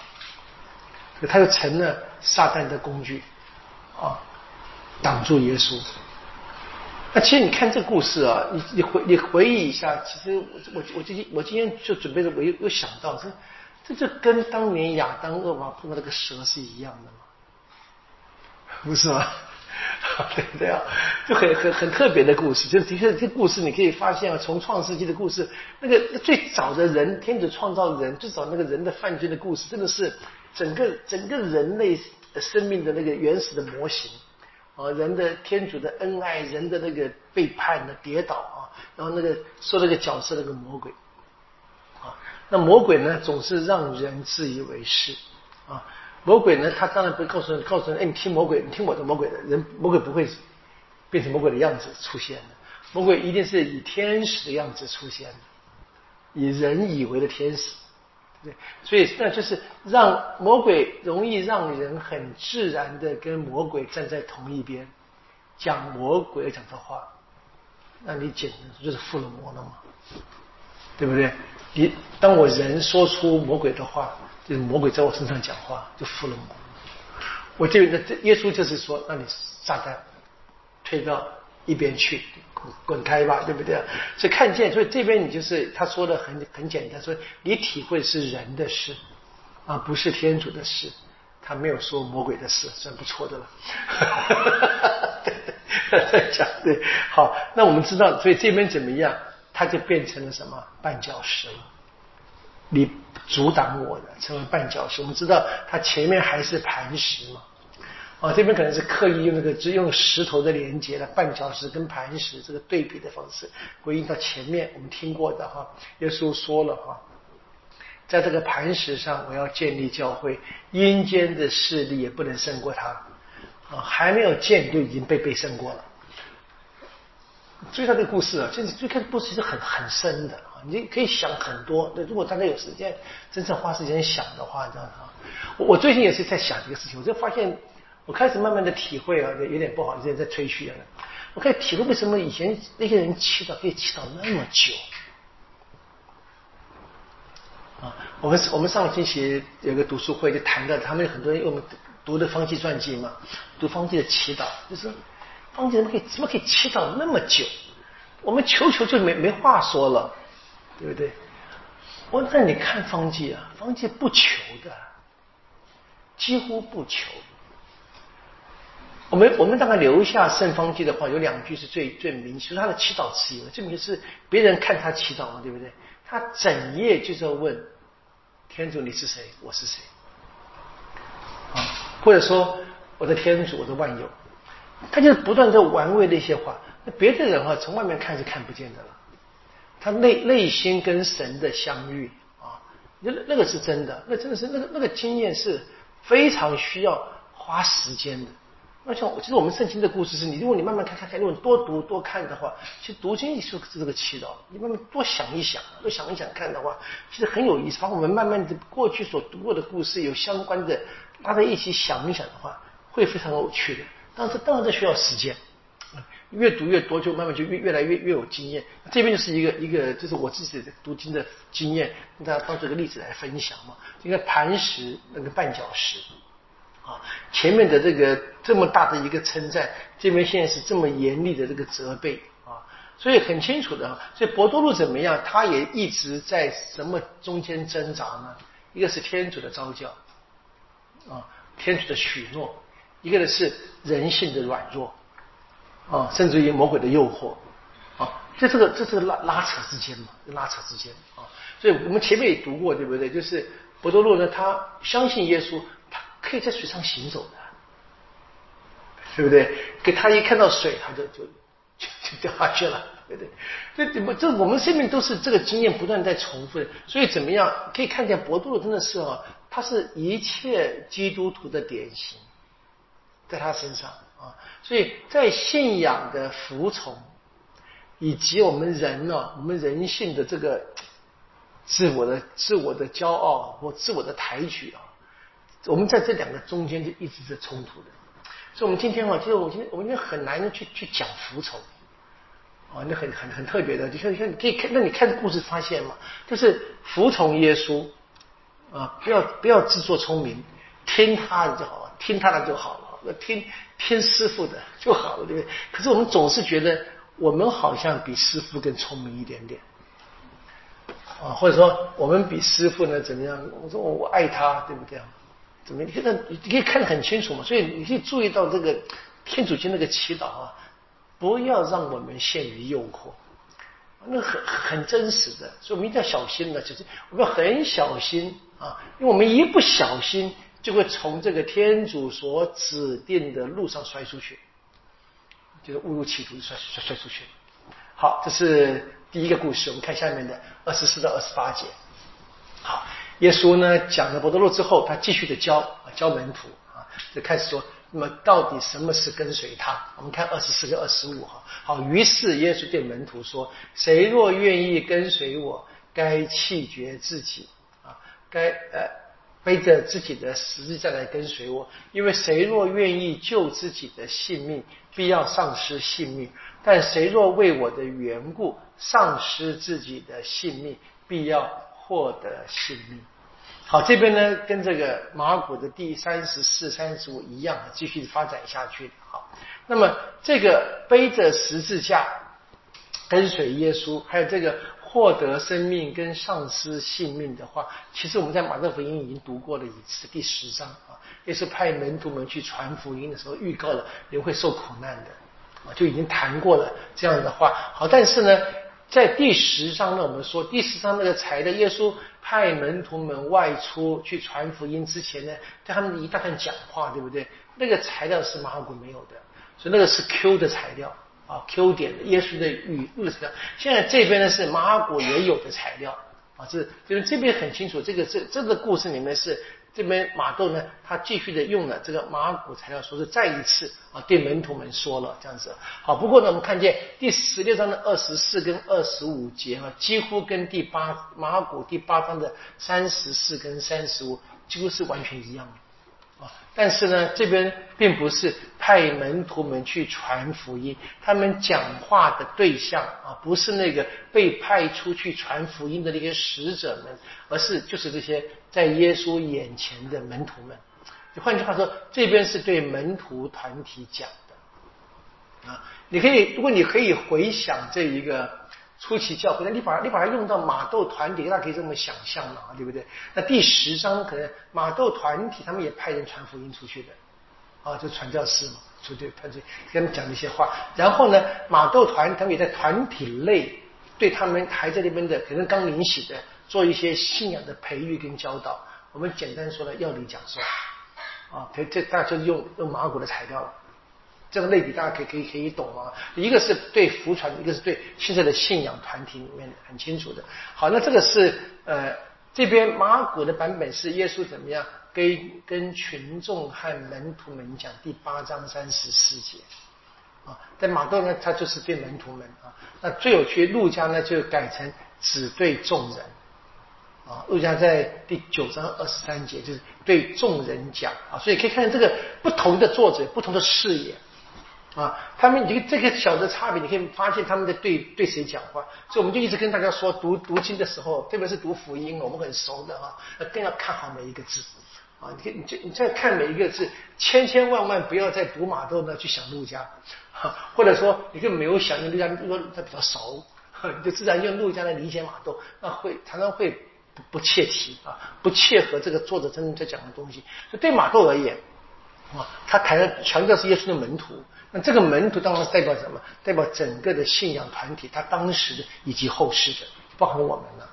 他又成了撒旦的工具，啊，挡住耶稣。那其实你看这故事啊，你你回你回忆一下，其实我我我今天我今天就准备着，我又又想到这这就跟当年亚当恶王碰到那个蛇是一样的吗？不是吗？对对啊，就很很很特别的故事。就的确，这故事你可以发现啊，从创世纪的故事，那个最早的人，天主创造人，最早那个人的犯罪的故事，真的是整个整个人类生命的那个原始的模型。啊，人的天主的恩爱，人的那个背叛的跌倒啊，然后那个说那个角色那个魔鬼，那魔鬼呢总是让人自以为是啊，魔鬼呢他当然不会告诉人，告诉人，哎，你听魔鬼，你听我的魔鬼的人，魔鬼不会变成魔鬼的样子出现的，魔鬼一定是以天使的样子出现的，以人以为的天使。对，所以那就是让魔鬼容易让人很自然的跟魔鬼站在同一边，讲魔鬼讲的话，那你简直就是附了魔了嘛，对不对？你当我人说出魔鬼的话，就是魔鬼在我身上讲话，就附了魔。我就那这耶稣就是说，让你撒旦推到一边去。滚开吧，对不对？所以看见，所以这边你就是他说的很很简单，说你体会是人的事啊，不是天主的事。他没有说魔鬼的事，算不错的了。在 讲对，好，那我们知道，所以这边怎么样？他就变成了什么绊脚石了？你阻挡我的，成为绊脚石。我们知道，他前面还是磐石嘛。啊，这边可能是刻意用那个只用石头的连接的绊脚石跟磐石这个对比的方式，回应到前面我们听过的哈，耶稣说了哈，在这个磐石上我要建立教会，阴间的势力也不能胜过他，啊，还没有建就已经被被胜过了。注意他这个故事啊，就是最开始故事其实很很深的啊，你可以想很多。那如果大家有时间真正花时间想的话，这样啊，我我最近也是在想这个事情，我就发现。我开始慢慢的体会啊，有点不好，有点在吹嘘啊。我开始体会为什么以前那些人祈祷可以祈祷那么久啊。我们我们上个星期有个读书会就谈到，他们很多人我们读的方济传记嘛，读方济的祈祷，就是方济怎么可以怎么可以祈祷那么久？我们求求就没没话说了，对不对？我那你看方济啊，方济不求的，几乎不求。我们我们大概留下圣方济的话，有两句是最最明显，他的祈祷词有，这明是别人看他祈祷嘛，对不对？他整夜就在问天主你是谁，我是谁啊？或者说我的天主，我的万有，他就是不断在玩味那些话。那别的人啊，从外面看是看不见的了，他内内心跟神的相遇啊，那那个是真的，那真的是那个那个经验是非常需要花时间的。那像其实我们圣经的故事是你，如果你慢慢看看看，如果你多读多看的话，其实读经是是这个祈祷。你慢慢多想一想，多想一想看的话，其实很有意思。把我们慢慢的过去所读过的故事有相关的拉在一起想一想的话，会非常有趣的。但是当然这需要时间，越读越多，就慢慢就越越来越越有经验。这边就是一个一个，就是我自己的读经的经验，跟大家当这个例子来分享嘛。这个磐石，那个绊脚石。啊，前面的这个这么大的一个称赞，这边现在是这么严厉的这个责备啊，所以很清楚的。所以博多禄怎么样？他也一直在什么中间挣扎呢？一个是天主的召教啊，天主的许诺；一个呢是人性的软弱啊，甚至于魔鬼的诱惑啊，在这个这这个拉拉扯之间嘛，拉扯之间啊。所以我们前面也读过，对不对？就是博多禄呢，他相信耶稣。他可以在水上行走的，对不对？给他一看到水，他就就就就掉下去了，对不对？这怎么这我们生命都是这个经验不断在重复的，所以怎么样可以看见博度真的是啊，他是一切基督徒的典型，在他身上啊，所以在信仰的服从以及我们人呢，我们人性的这个自我的自我的骄傲或自我的抬举啊。我们在这两个中间就一直在冲突的。所以，我们今天啊，其实我今天我们今天很难去去讲服从啊，那很很很特别的。就像像你可以看，那你看故事发现嘛，就是服从耶稣啊，不要不要自作聪明，听他的就好了，听他的就好了，听听师傅的就好了，对不对？可是我们总是觉得我们好像比师傅更聪明一点点啊，或者说我们比师傅呢怎么样？我说我爱他，对不对？怎么？你看，你可以看得很清楚嘛。所以你可以注意到这个天主经那个祈祷啊，不要让我们陷于诱惑，那很很真实的。所以我们一定要小心的，就是我们要很小心啊，因为我们一不小心就会从这个天主所指定的路上摔出去，就是误入歧途，摔摔摔出去。好，这是第一个故事。我们看下面的二十四到二十八节。好。耶稣呢讲了伯多禄之后，他继续的教啊教门徒啊，就开始说，那么到底什么是跟随他？我们看二十四跟二十五哈。好，于是耶稣对门徒说：“谁若愿意跟随我，该弃绝自己啊，该呃背着自己的十字架来跟随我。因为谁若愿意救自己的性命，必要丧失性命；但谁若为我的缘故丧失自己的性命，必要获得性命。”好，这边呢跟这个马古的第三十四、三十五一样，继续发展下去。好，那么这个背着十字架跟随耶稣，还有这个获得生命跟丧失性命的话，其实我们在马太福音已经读过了一次，第十章啊，也是派门徒们去传福音的时候预告了人会受苦难的啊，就已经谈过了这样的话。好，但是呢。在第十章呢，我们说第十章那个材料，耶稣派门徒们外出去传福音之前呢，对他们一大段讲话，对不对？那个材料是马可没有的，所以那个是 Q 的材料啊，Q 点的耶稣的语录的材料。现在这边呢是马可也有的材料啊，这因为这边很清楚，这个这这个故事里面是。这边马窦呢，他继续的用了这个马古材料，说是再一次啊，对门徒们说了这样子。好，不过呢，我们看见第十六章的二十四跟二十五节啊，几乎跟第八马古第八章的三十四跟三十五几乎是完全一样的。但是呢，这边并不是派门徒们去传福音，他们讲话的对象啊，不是那个被派出去传福音的那些使者们，而是就是这些在耶稣眼前的门徒们。换句话说，这边是对门徒团体讲的啊。你可以，如果你可以回想这一个。初期教会，那你把你把它用到马窦团体，那可以这么想象嘛，对不对？那第十章可能马窦团体他们也派人传福音出去的，啊，就传教士嘛，出去派去跟他们讲一些话。然后呢，马窦团他们也在团体内对他们还在那边的可能刚临洗的做一些信仰的培育跟教导。我们简单说呢，要理讲说啊，这这大家就用用马古的材料了。这个类比大家可以可以可以懂啊，一个是对福传，一个是对现在的信仰团体里面很清楚的。好，那这个是呃这边马古的版本是耶稣怎么样跟跟群众和门徒们讲第八章三十四节。啊，在马窦呢他就是对门徒们啊，那最有趣路加呢就改成只对众人。啊，路加在第九章二十三节就是对众人讲。啊，所以可以看这个不同的作者不同的视野。啊，他们这个这个小的差别，你可以发现他们在对对谁讲话，所以我们就一直跟大家说，读读经的时候，特别是读福音，我们很熟的啊，更要看好每一个字啊。你你你再看每一个字，千千万万不要再读马窦呢去想路加，或者说你就没有想用路加，因为他比较熟，你就自然用路加来理解马窦，那会常常会不不切题啊，不切合这个作者真正在讲的东西。所以对马窦而言，啊，他谈的强调是耶稣的门徒。那这个门徒当然代表什么？代表整个的信仰团体，他当时的以及后世的，包含我们呢。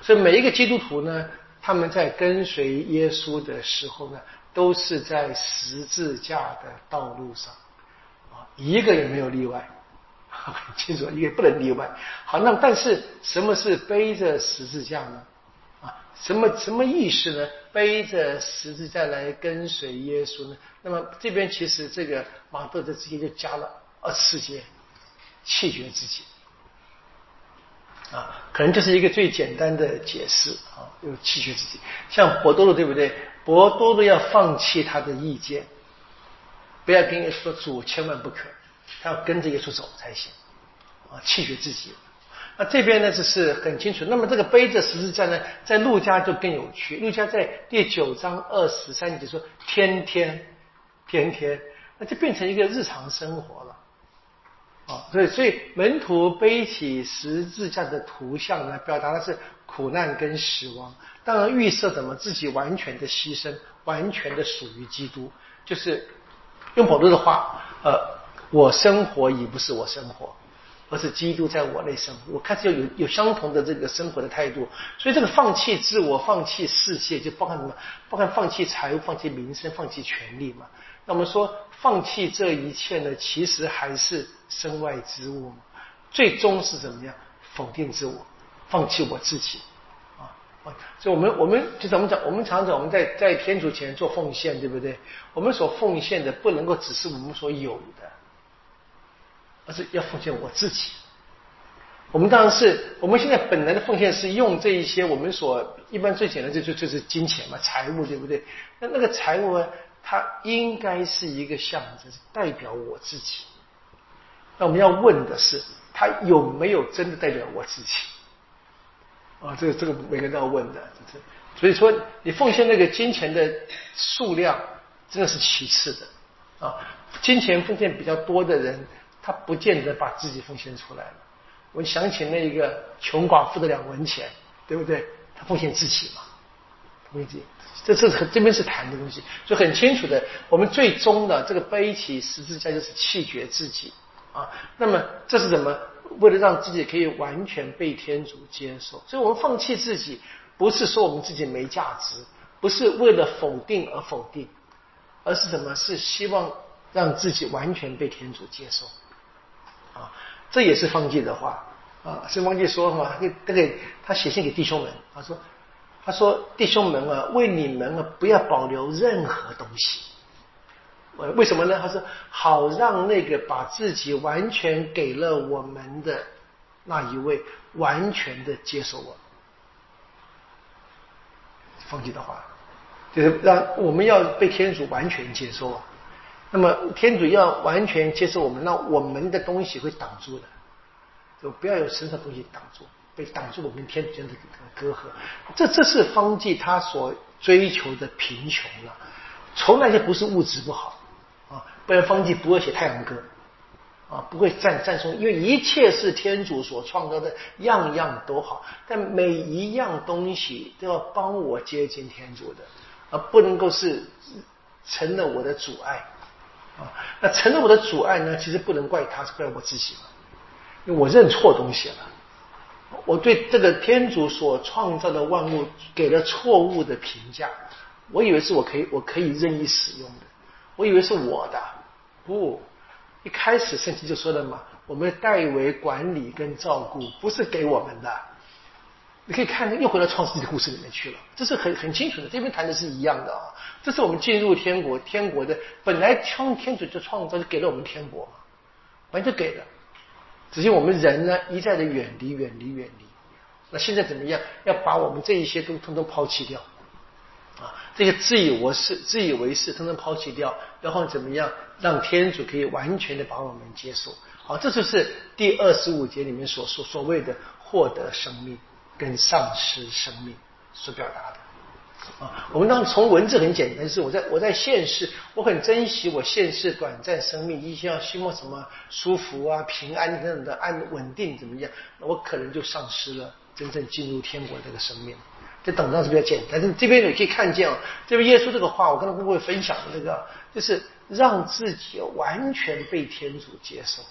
所以每一个基督徒呢，他们在跟随耶稣的时候呢，都是在十字架的道路上啊，一个也没有例外，很 清楚，一个不能例外。好，那但是什么是背着十字架呢？什么什么意思呢？背着十字架来跟随耶稣呢？那么这边其实这个马窦的直接就加了二十四节，弃绝自己。啊，可能就是一个最简单的解释啊，又弃绝自己。像博多禄对不对？博多禄要放弃他的意见，不要跟耶稣说主，千万不可，他要跟着耶稣走才行啊，弃绝自己。那这边呢，就是很清楚。那么这个背着十字架呢，在路加就更有趣。路加在第九章二十三节说：“天天，天天。”那就变成一个日常生活了。啊，所以所以门徒背起十字架的图像呢，表达的是苦难跟死亡。当然预设怎么自己完全的牺牲，完全的属于基督，就是用保罗的话，呃，我生活已不是我生活。而是基督在我内生活，我开始要有有相同的这个生活的态度，所以这个放弃自我、放弃世界，就包含什么？包含放弃财物、放弃名声、放弃权利嘛？那我们说放弃这一切呢，其实还是身外之物嘛？最终是怎么样？否定自我，放弃我自己啊！所以，我们我们就怎么讲？我们常常我们在在天主前做奉献，对不对？我们所奉献的不能够只是我们所有的。而是要奉献我自己。我们当然是我们现在本来的奉献是用这一些我们所一般最简单就就就是金钱嘛，财物对不对？那那个财物呢，它应该是一个象征，代表我自己。那我们要问的是，它有没有真的代表我自己？啊，这个这个每个人都要问的，这是。所以说，你奉献那个金钱的数量真的是其次的啊。金钱奉献比较多的人。他不见得把自己奉献出来了。我想起那一个穷寡妇的两文钱，对不对？他奉献自己嘛，奉献自己。这这这边是谈的东西，就很清楚的。我们最终的这个背起十字架就是弃绝自己啊。那么这是什么？为了让自己可以完全被天主接受，所以我们放弃自己，不是说我们自己没价值，不是为了否定而否定，而是什么？是希望让自己完全被天主接受。啊，这也是方济的话啊。是方济说嘛，那个他写信给弟兄们，他说：“他说弟兄们啊，为你们啊，不要保留任何东西。呃，为什么呢？他说好让那个把自己完全给了我们的那一位，完全的接受我。”方济的话，就是让我们要被天主完全接受啊。那么天主要完全接受我们，那我们的东西会挡住的，就不要有身上东西挡住，被挡住我们天主间的隔阂。这这是方济他所追求的贫穷了，从来就不是物质不好啊，不然方济不会写《太阳歌》啊，不会赞赞颂，因为一切是天主所创造的，样样都好，但每一样东西都要帮我接近天主的，而不能够是成了我的阻碍。啊，那成了我的阻碍呢？其实不能怪他，是怪我自己嘛。因为我认错东西了，我对这个天主所创造的万物给了错误的评价。我以为是我可以，我可以任意使用的，我以为是我的。不，一开始圣经就说了嘛，我们代为管理跟照顾，不是给我们的。你可以看，又回到创世纪的故事里面去了，这是很很清楚的。这边谈的是一样的啊，这是我们进入天国，天国的本来创天主就创造，就给了我们天国嘛，完全给了。只是我们人呢，一再的远离，远离，远离。那现在怎么样？要把我们这一些都通通抛弃掉啊！这些自以为是、自以为是，通通抛弃掉，然后怎么样？让天主可以完全的把我们接受。好，这就是第二十五节里面所说所谓的获得生命。跟丧失生命所表达的啊，我们当从文字很简单，是我在我在现世，我很珍惜我现世短暂生命，一些要希望什么舒服啊、平安等等的安稳定怎么样，那我可能就丧失了真正进入天国这个生命。这等到是比较简单，但是这边你可以看见啊，这边耶稣这个话，我刚才跟各位分享的那个，就是让自己完全被天主接受。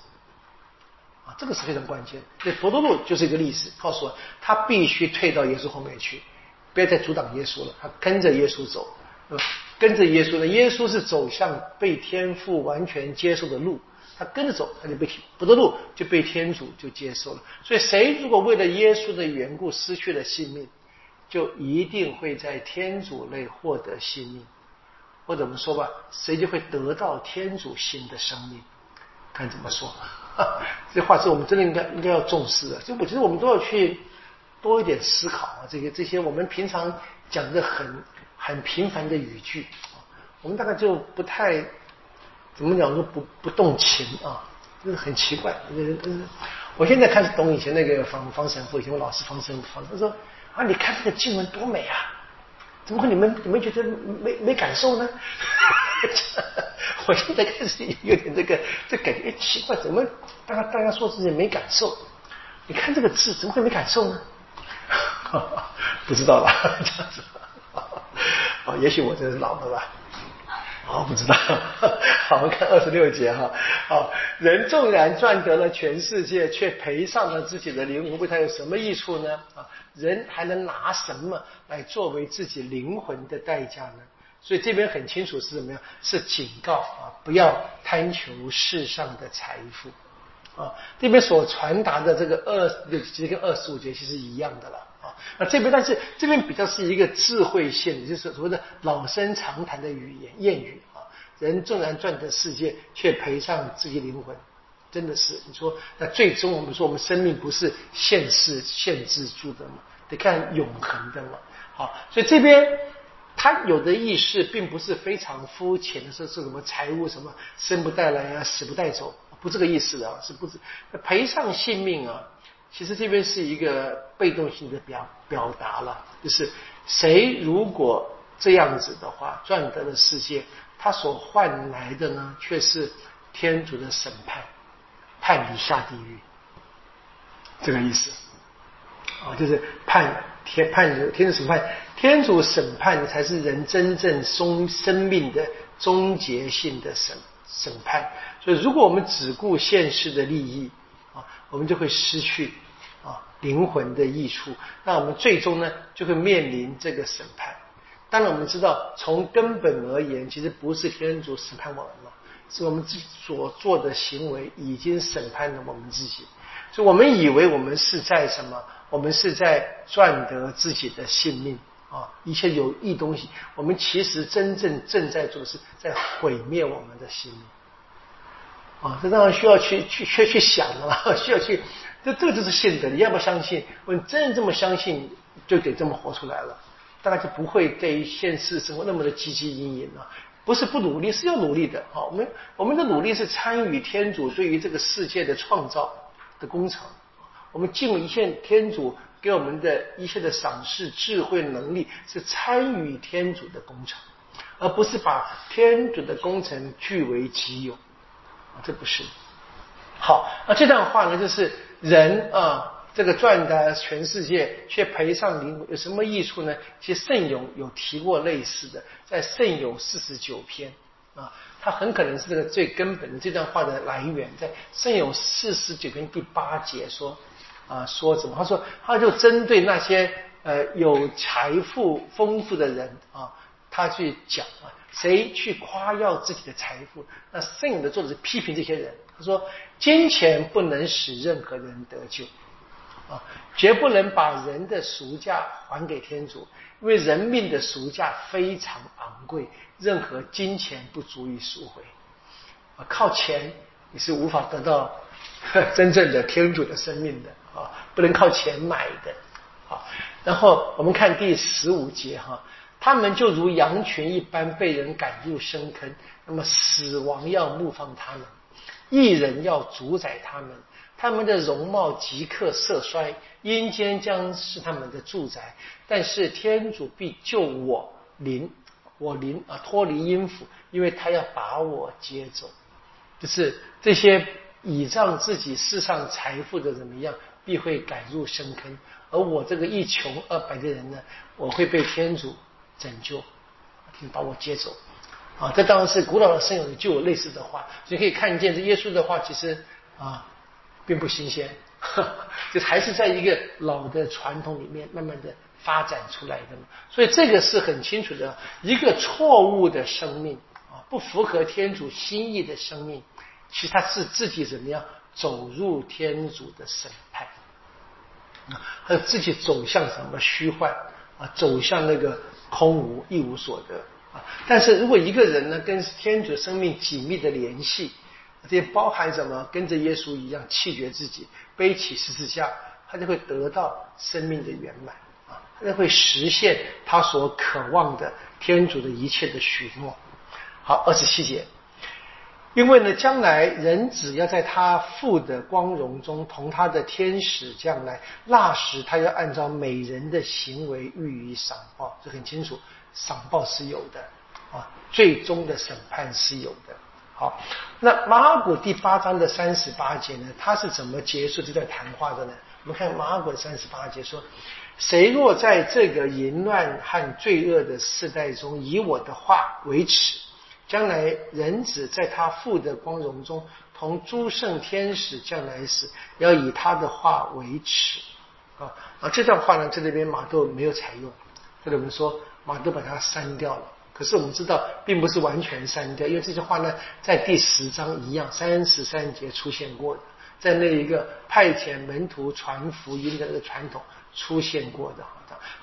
啊，这个是非常关键。对，佛多禄就是一个例子，告诉我他必须退到耶稣后面去，不要再阻挡耶稣了。他跟着耶稣走，跟着耶稣呢，耶稣是走向被天父完全接受的路，他跟着走，他就被佛多禄就被天主就接受了。所以，谁如果为了耶稣的缘故失去了性命，就一定会在天主内获得性命，或者我们说吧，谁就会得到天主新的生命。看怎么说。这话是我们真的应该应该要重视的。就我觉得我们都要去多一点思考啊，这个这些我们平常讲的很很平凡的语句，我们大概就不太怎么讲说不不动情啊，就是很奇怪。我现在开始懂以前那个方方神父，以前我老师方神父，他说啊，你看这个经文多美啊，怎么会你们你们觉得没没感受呢？我现在开始有点这个这感觉，哎，奇怪，怎么大家大家说自己没感受？你看这个字，怎么会没感受呢？不知道了，这样子。哦，也许我真是老了吧。哦，不知道。好，我们看二十六节哈。好，人纵然赚得了全世界，却赔上了自己的灵魂，为他有什么益处呢？啊，人还能拿什么来作为自己灵魂的代价呢？所以这边很清楚是怎么样？是警告啊，不要贪求世上的财富啊。这边所传达的这个二其实跟二十五节其实一样的了啊。那这边但是这边比较是一个智慧性的，就是所谓的老生常谈的语言谚语啊。人纵然赚得世界，却赔上自己灵魂，真的是你说那最终我们说我们生命不是现世限制住的嘛？得看永恒的嘛。好，所以这边。他有的意识并不是非常肤浅的，说是什么财物什么生不带来啊，死不带走，不这个意思的，是不是赔上性命啊？其实这边是一个被动性的表表达了，就是谁如果这样子的话赚得了世界，他所换来的呢，却是天主的审判，判你下地狱，这个意思啊，就是判。天判天主审判，天主审判才是人真正生生命的终结性的审审判。所以，如果我们只顾现世的利益啊，我们就会失去啊灵魂的益处。那我们最终呢，就会面临这个审判。当然，我们知道从根本而言，其实不是天主审判我们了，是我们自己所做的行为已经审判了我们自己。所以我们以为我们是在什么？我们是在赚得自己的性命啊！一切有益东西，我们其实真正正在做的是在毁灭我们的性命啊！这当然需要去去去去想的嘛，需要去，这这就是信德。你要不相信？我真这么相信，就得这么活出来了，大概就不会对于现实生活那么的汲汲营营了。不是不努力，是要努力的啊！我们我们的努力是参与天主对于这个世界的创造的工程。我们尽一切天主给我们的一切的赏识、智慧、能力，是参与天主的工程，而不是把天主的工程据为己有！这不是。好，那这段话呢，就是人啊，这个赚得全世界，却赔上灵魂，有什么益处呢？其实圣咏有提过类似的，在圣咏四十九篇啊，它很可能是这个最根本的这段话的来源，在圣咏四十九篇第八节说。啊，说什么？他说，他就针对那些呃有财富丰富的人啊，他去讲啊，谁去夸耀自己的财富？那圣咏的作者是批评这些人。他说，金钱不能使任何人得救啊，绝不能把人的赎价还给天主，因为人命的赎价非常昂贵，任何金钱不足以赎回啊，靠钱你是无法得到 真正的天主的生命的。啊，不能靠钱买的，好。然后我们看第十五节哈，他们就如羊群一般被人赶入深坑，那么死亡要牧放他们，一人要主宰他们，他们的容貌即刻色衰，阴间将是他们的住宅。但是天主必救我灵，我灵啊脱离阴府，因为他要把我接走，就是这些倚仗自己世上财富的怎么样？必会赶入深坑，而我这个一穷二白的人呢，我会被天主拯救，把我接走。啊，这当然是古老的圣咏就有类似的话，所以可以看见这耶稣的话其实啊并不新鲜，就还是在一个老的传统里面慢慢的发展出来的嘛。所以这个是很清楚的，一个错误的生命啊，不符合天主心意的生命，其实他是自己怎么样？走入天主的审判，啊，还有自己走向什么虚幻啊，走向那个空无一无所得啊。但是如果一个人呢，跟天主生命紧密的联系，这也包含什么？跟着耶稣一样弃绝自己，背起十字架，他就会得到生命的圆满啊，他就会实现他所渴望的天主的一切的许诺。好，二十七节。因为呢，将来人子要在他父的光荣中同他的天使将来，那时他要按照美人的行为予以赏报，这很清楚，赏报是有的啊，最终的审判是有的。好，那马尔谷第八章的三十八节呢，他是怎么结束这段谈话的呢？我们看马尔谷三十八节说：“谁若在这个淫乱和罪恶的世代中，以我的话为耻。”将来人子在他父的光荣中，同诸圣天使将来时，要以他的话为耻啊啊！这段话呢，在这边马窦没有采用，或者我们说马窦把它删掉了。可是我们知道，并不是完全删掉，因为这句话呢，在第十章一样三十三节出现过的，在那一个派遣门徒传福音的那个传统出现过的。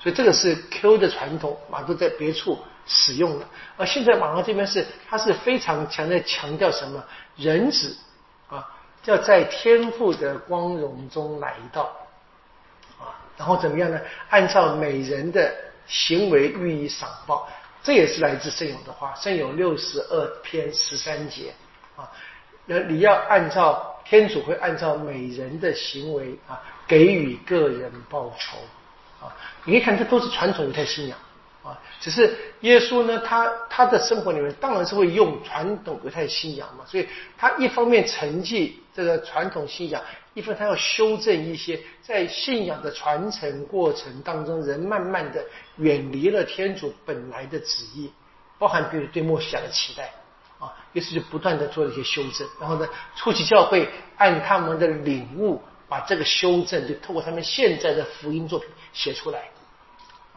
所以这个是 Q 的传统，马窦在别处。使用的，而现在马上这边是，他是非常强调强调什么？人子啊，要在天赋的光荣中来到啊，然后怎么样呢？按照每人的行为予以赏报，这也是来自圣咏的话，圣咏六十二篇十三节啊，那你要按照天主会按照每人的行为啊，给予个人报酬啊，你可以看这都是传统犹太信仰。啊，只是耶稣呢，他他的生活里面当然是会用传统犹太信仰嘛，所以他一方面承继这个传统信仰，一方面他要修正一些在信仰的传承过程当中，人慢慢的远离了天主本来的旨意，包含比如对墨西亚的期待啊，于是就不断的做了一些修正，然后呢，初期教会按他们的领悟，把这个修正就透过他们现在的福音作品写出来。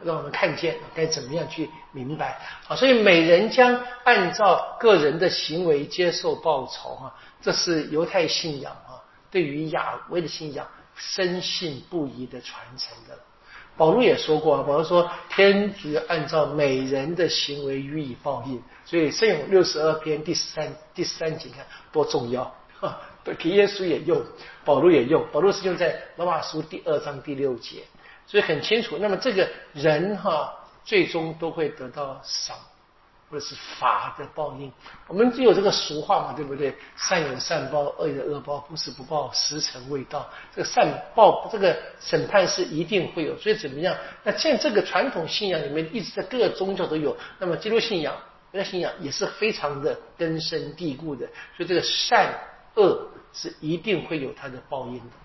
让我们看见该怎么样去明白啊！所以美人将按照个人的行为接受报酬啊，这是犹太信仰啊对于亚威的信仰深信不疑的传承的。保罗也说过，保罗说天主按照美人的行为予以报应，所以圣咏六十二篇第三第三节看多重要啊！给耶稣也用，保罗也用，保罗是用在罗马书第二章第六节。所以很清楚，那么这个人哈，最终都会得到赏或者是罚的报应。我们就有这个俗话嘛，对不对？善有善报，恶有恶报，不是不报，时辰未到。这个善报，这个审判是一定会有。所以怎么样？那在这个传统信仰里面，一直在各个宗教都有。那么基督信仰、犹太信仰也是非常的根深蒂固的。所以这个善恶是一定会有它的报应的。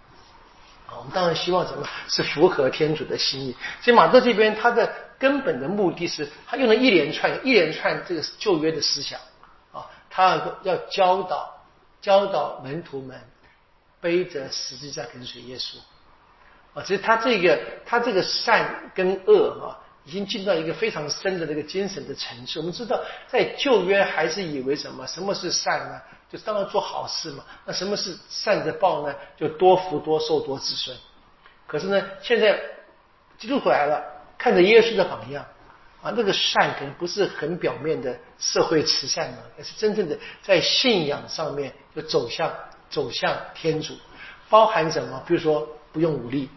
我们当然希望什么是符合天主的心意。所以马特这边他的根本的目的是，他用了一连串一连串这个旧约的思想啊，他要教导教导门徒们背着十字架跟随耶稣啊。其实他这个他这个善跟恶啊，已经进到一个非常深的这个精神的层次。我们知道，在旧约还是以为什么什么是善呢？就当然做好事嘛。那什么是善的报呢？就多福多寿多子孙。可是呢，现在基督回来了，看着耶稣的榜样啊，那个善可能不是很表面的社会慈善嘛，而是真正的在信仰上面就走向走向天主，包含什么？比如说不用武力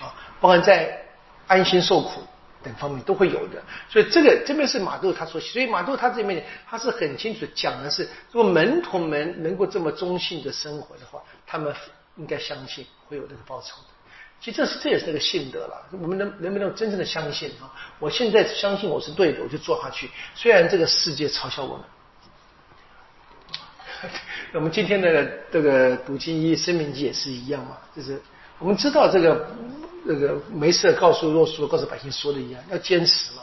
啊，包含在安心受苦。等方面都会有的，所以这个这边是马窦他说，所以马窦他这边他是很清楚讲的是，如果门徒们能够这么忠信的生活的话，他们应该相信会有这个报酬的。其实这是这也是那个信德了，我们能能不能真正的相信啊？我现在相信我是对的，我就做下去。虽然这个世界嘲笑我们，我们今天的这个读经一生命记也是一样嘛，就是我们知道这个。这个没事，告诉若书，告诉百姓说的一样，要坚持嘛。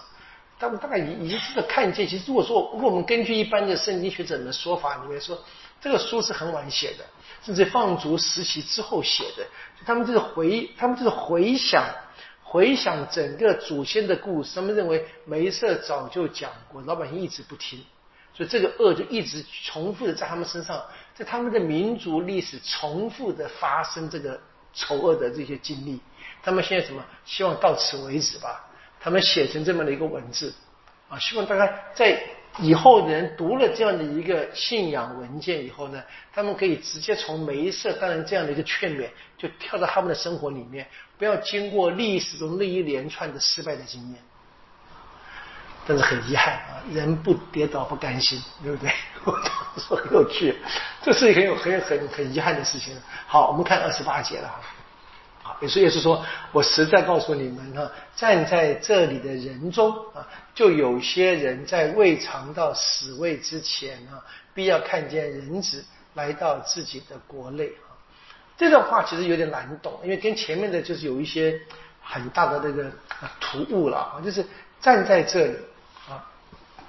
他们大概已已经知道看见。其实如果说，如果我们根据一般的圣经学者的说法里面说，这个书是很晚写的，甚至放逐时期之后写的。他们就是回，他们就是回想，回想整个祖先的故事。他们认为梅瑟早就讲过，老百姓一直不听，所以这个恶就一直重复的在他们身上，在他们的民族历史重复的发生这个丑恶的这些经历。他们现在什么？希望到此为止吧。他们写成这么的一个文字啊，希望大家在以后人读了这样的一个信仰文件以后呢，他们可以直接从梅瑟当然这样的一个劝勉，就跳到他们的生活里面，不要经过历史中那一连串的失败的经验。但是很遗憾啊，人不跌倒不甘心，对不对？我说很有趣，这是一个很有很很很遗憾的事情。好，我们看二十八节了。也是也是说，我实在告诉你们哈，站在这里的人中啊，就有些人在未尝到死位之前啊，必要看见人子来到自己的国内啊。这段话其实有点难懂，因为跟前面的就是有一些很大的那个突兀了啊，就是站在这里啊。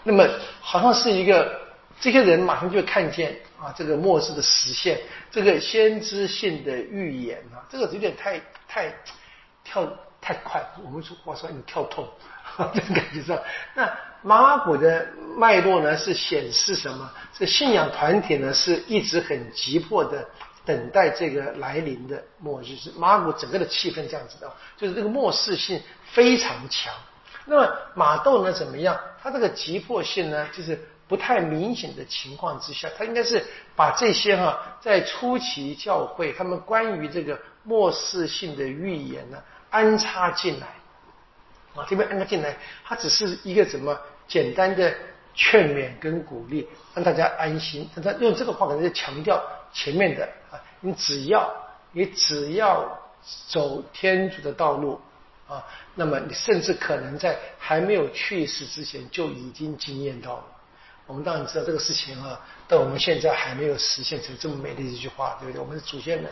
那么好像是一个，这些人马上就看见啊，这个末世的实现，这个先知性的预言啊，这个有点太太跳太快。我们说话说你跳痛，这个感觉上。那马古的脉络呢，是显示什么？这信仰团体呢，是一直很急迫的等待这个来临的末日。是马古整个的气氛这样子的，就是这个末世性非常强。那么马豆呢怎么样？他这个急迫性呢，就是不太明显的情况之下，他应该是把这些哈在初期教会他们关于这个末世性的预言呢安插进来啊，这边安插进来，他只是一个怎么简单的劝勉跟鼓励，让大家安心。他用这个话可能在强调前面的啊，你只要你只要走天主的道路。啊，那么你甚至可能在还没有去世之前就已经经验到了。我们当然知道这个事情啊，到我们现在还没有实现成这么美的一句话，对不对？我们的祖先们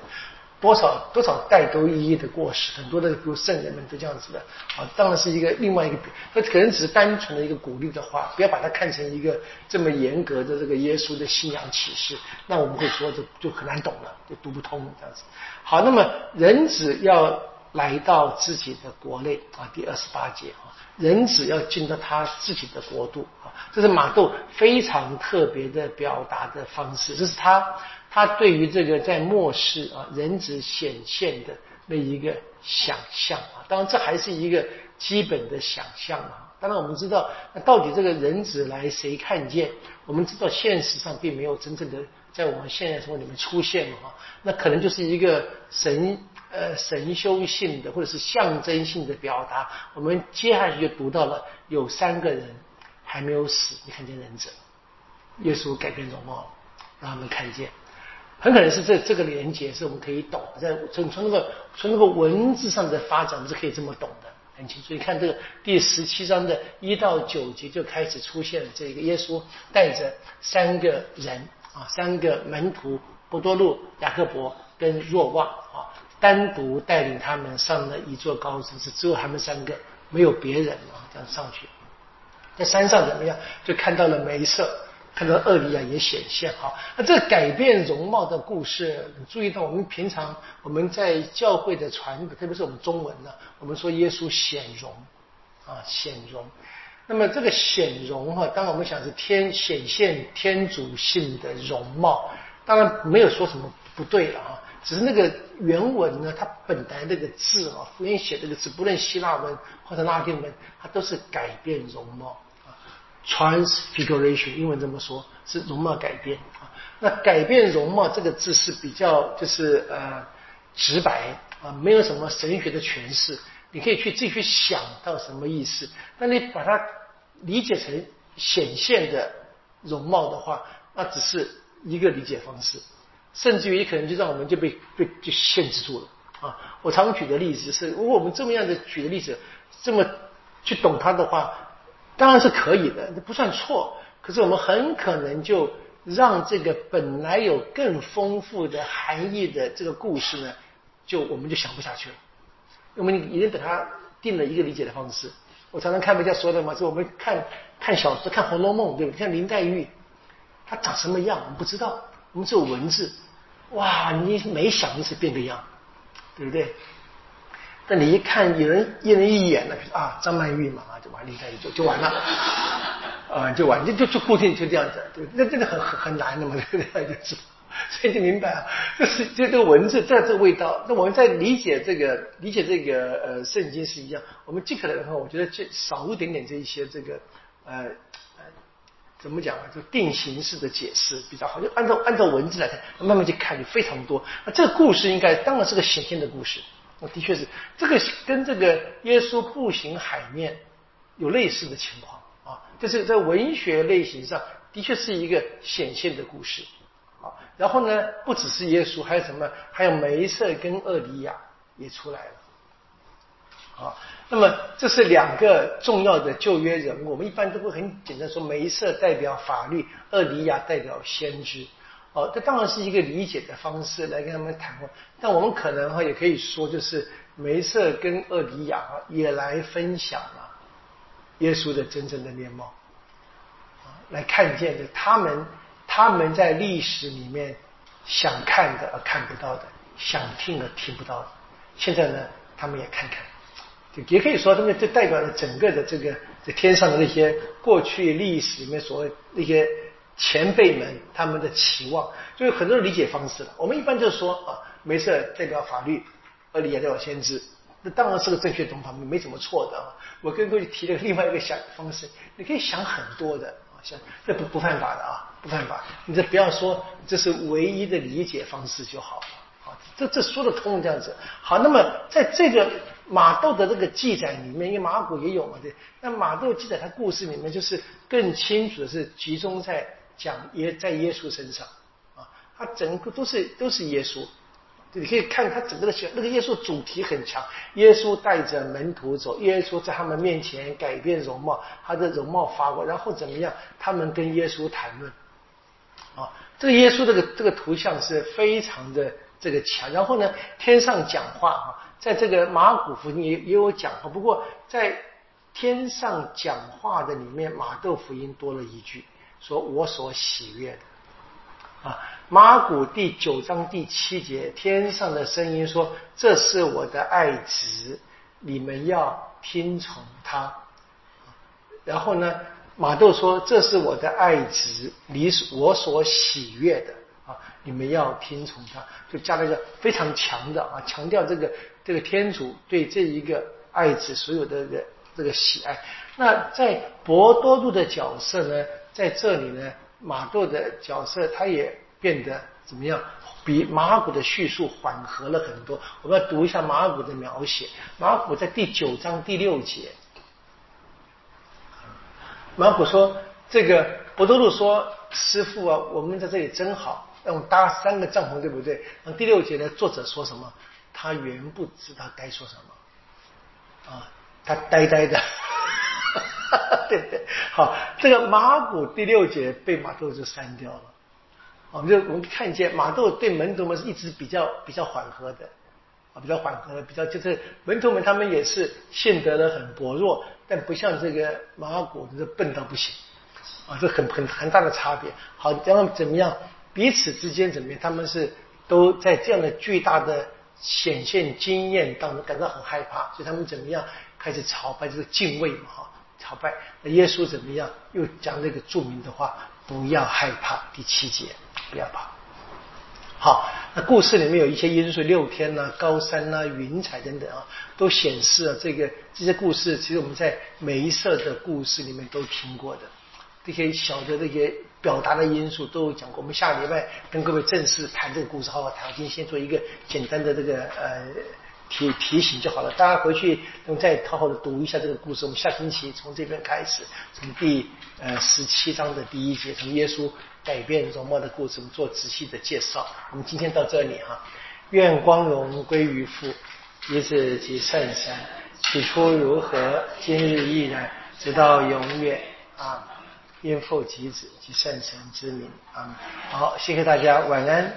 多少多少代都一一的过世，很多的比如圣人们都这样子的。啊，当然是一个另外一个，那可能只是单纯的一个鼓励的话，不要把它看成一个这么严格的这个耶稣的信仰启示。那我们会说就就很难懂了，就读不通这样子。好，那么人只要。来到自己的国内啊，第二十八节啊，人只要进到他自己的国度啊，这是马窦非常特别的表达的方式，这是他他对于这个在末世啊人子显现的那一个想象啊，当然这还是一个基本的想象啊。当然我们知道，那到底这个人子来谁看见？我们知道现实上并没有真正的在我们现在生活里面出现嘛，那可能就是一个神。呃，神修性的或者是象征性的表达，我们接下去就读到了有三个人还没有死，你看见忍者，耶稣改变容貌，让他们看见，很可能是这这个连接是我们可以懂，在从从那个从那个文字上的发展，我们是可以这么懂的，很清楚。你看这个第十七章的一到九节就开始出现了这个耶稣带着三个人啊，三个门徒，波多禄、雅各伯跟若望啊。单独带领他们上了一座高山，是只有他们三个，没有别人啊，这样上去。在山上怎么样？就看到了梅瑟，看到厄利亚也显现。哈，那这改变容貌的故事，注意到我们平常我们在教会的传，特别是我们中文呢，我们说耶稣显容啊，显容。那么这个显容哈，当然我们想是天显现天主性的容貌，当然没有说什么不对了啊。只是那个原文呢，它本来那个字啊，福音写这个字，不论希腊文或者拉丁文，它都是改变容貌啊，transfiguration，英文这么说，是容貌改变啊。那改变容貌这个字是比较就是呃直白啊，没有什么神学的诠释，你可以去自己去想到什么意思。那你把它理解成显现的容貌的话，那只是一个理解方式。甚至于可能就让我们就被被就限制住了啊！我常举的例子是，如果我们这么样的举的例子，这么去懂它的话，当然是可以的，这不算错。可是我们很可能就让这个本来有更丰富的含义的这个故事呢，就我们就想不下去了。我们已经给它定了一个理解的方式。我常常看人家说的嘛，是我们看看小说看《红楼梦》，对不对？看林黛玉，她长什么样我们不知道，我们只有文字。哇，你每想一次变个样，对不对？但你一看有人一人一眼，呢啊，张曼玉嘛，就完，林黛玉就就完了，啊，就完，就就就固定就这样子，那这个很很很难的嘛，对不对？就知道，所以就明白啊，就是就这个文字在这个味道。那我们在理解这个理解这个呃圣经是一样，我们尽可能的话，我觉得就少一点点这一些这个呃怎么讲啊？就定形式的解释比较好，就按照按照文字来看，慢慢去看就非常多。那这个故事应该当然是个显现的故事，那的确是这个跟这个耶稣步行海面有类似的情况啊，就是在文学类型上的确是一个显现的故事啊。然后呢，不只是耶稣，还有什么？还有梅瑟跟厄里亚也出来了。啊，那么这是两个重要的旧约人物，我们一般都会很简单说，梅瑟代表法律，厄里亚代表先知。哦，这当然是一个理解的方式来跟他们谈话，但我们可能哈也可以说，就是梅瑟跟厄里亚啊也来分享了耶稣的真正的面貌，来看见的他们他们在历史里面想看的而看不到的，想听的听不到的，现在呢，他们也看看。也可以说，他们这代表了整个的这个在天上的那些过去历史里面所谓那些前辈们他们的期望，就有很多理解方式了。我们一般就是说啊，没事代表法律，厄里亚代表先知，那当然是个正确东方，没什么错的啊。我跟各位提了 另外一个想方式，你可以想很多的啊，想这不不犯法的啊，不犯法。你这不要说这是唯一的理解方式就好了，啊，这这说得通这样子。好，那么在这个。马窦的这个记载里面，因为马古也有嘛，对。那马窦记载他故事里面，就是更清楚的是集中在讲耶在耶稣身上啊，他整个都是都是耶稣，你可以看他整个的那个耶稣主题很强，耶稣带着门徒走，耶稣在他们面前改变容貌，他的容貌发光，然后怎么样？他们跟耶稣谈论啊，这个耶稣这个这个图像是非常的这个强，然后呢，天上讲话啊。在这个马古福音也也有讲过，不过在天上讲话的里面，马窦福音多了一句，说我所喜悦的啊。马古第九章第七节，天上的声音说：“这是我的爱子，你们要听从他。”然后呢，马窦说：“这是我的爱子，你我所喜悦的，你们要听从他。”就加了一个非常强的啊，强调这个。这个天主对这一个爱子所有的个这个喜爱，那在博多度的角色呢，在这里呢，马杜的角色他也变得怎么样？比马古的叙述缓和了很多。我们要读一下马古的描写。马古在第九章第六节，马古说：“这个博多路说，师傅啊，我们在这里真好，那我搭三个帐篷，对不对？”那第六节呢，作者说什么？他原不知道该说什么，啊，他呆呆的，哈哈哈对对，好，这个马古第六节被马豆就删掉了，我们就我们看见马豆对门徒们是一直比较比较缓和的，啊，比较缓和的，比较就是门徒们他们也是信德的很薄弱，但不像这个马古就是笨到不行，啊，这很很很大的差别。好，然后怎么样？彼此之间怎么样？他们是都在这样的巨大的。显现经验当中感到很害怕，所以他们怎么样开始朝拜，就是敬畏嘛哈，朝拜。那耶稣怎么样？又讲那个著名的话：不要害怕。第七节，不要怕。好，那故事里面有一些因素，六天呐、高山呐、云彩等等啊，都显示了这个这些故事，其实我们在每一色的故事里面都听过的。这些小的这些表达的因素都有讲过。我们下礼拜跟各位正式谈这个故事，好好谈。今天先做一个简单的这个呃提提醒就好了。大家回去能再好好的读一下这个故事。我们下星期从这边开始，从第呃十七章的第一节，从耶稣改变容貌的故事，我们做仔细的介绍。我们今天到这里哈，愿光荣归于父、以子及圣神，起初如何，今日依然，直到永远啊。因父及子及善神之名啊！好，谢谢大家，晚安。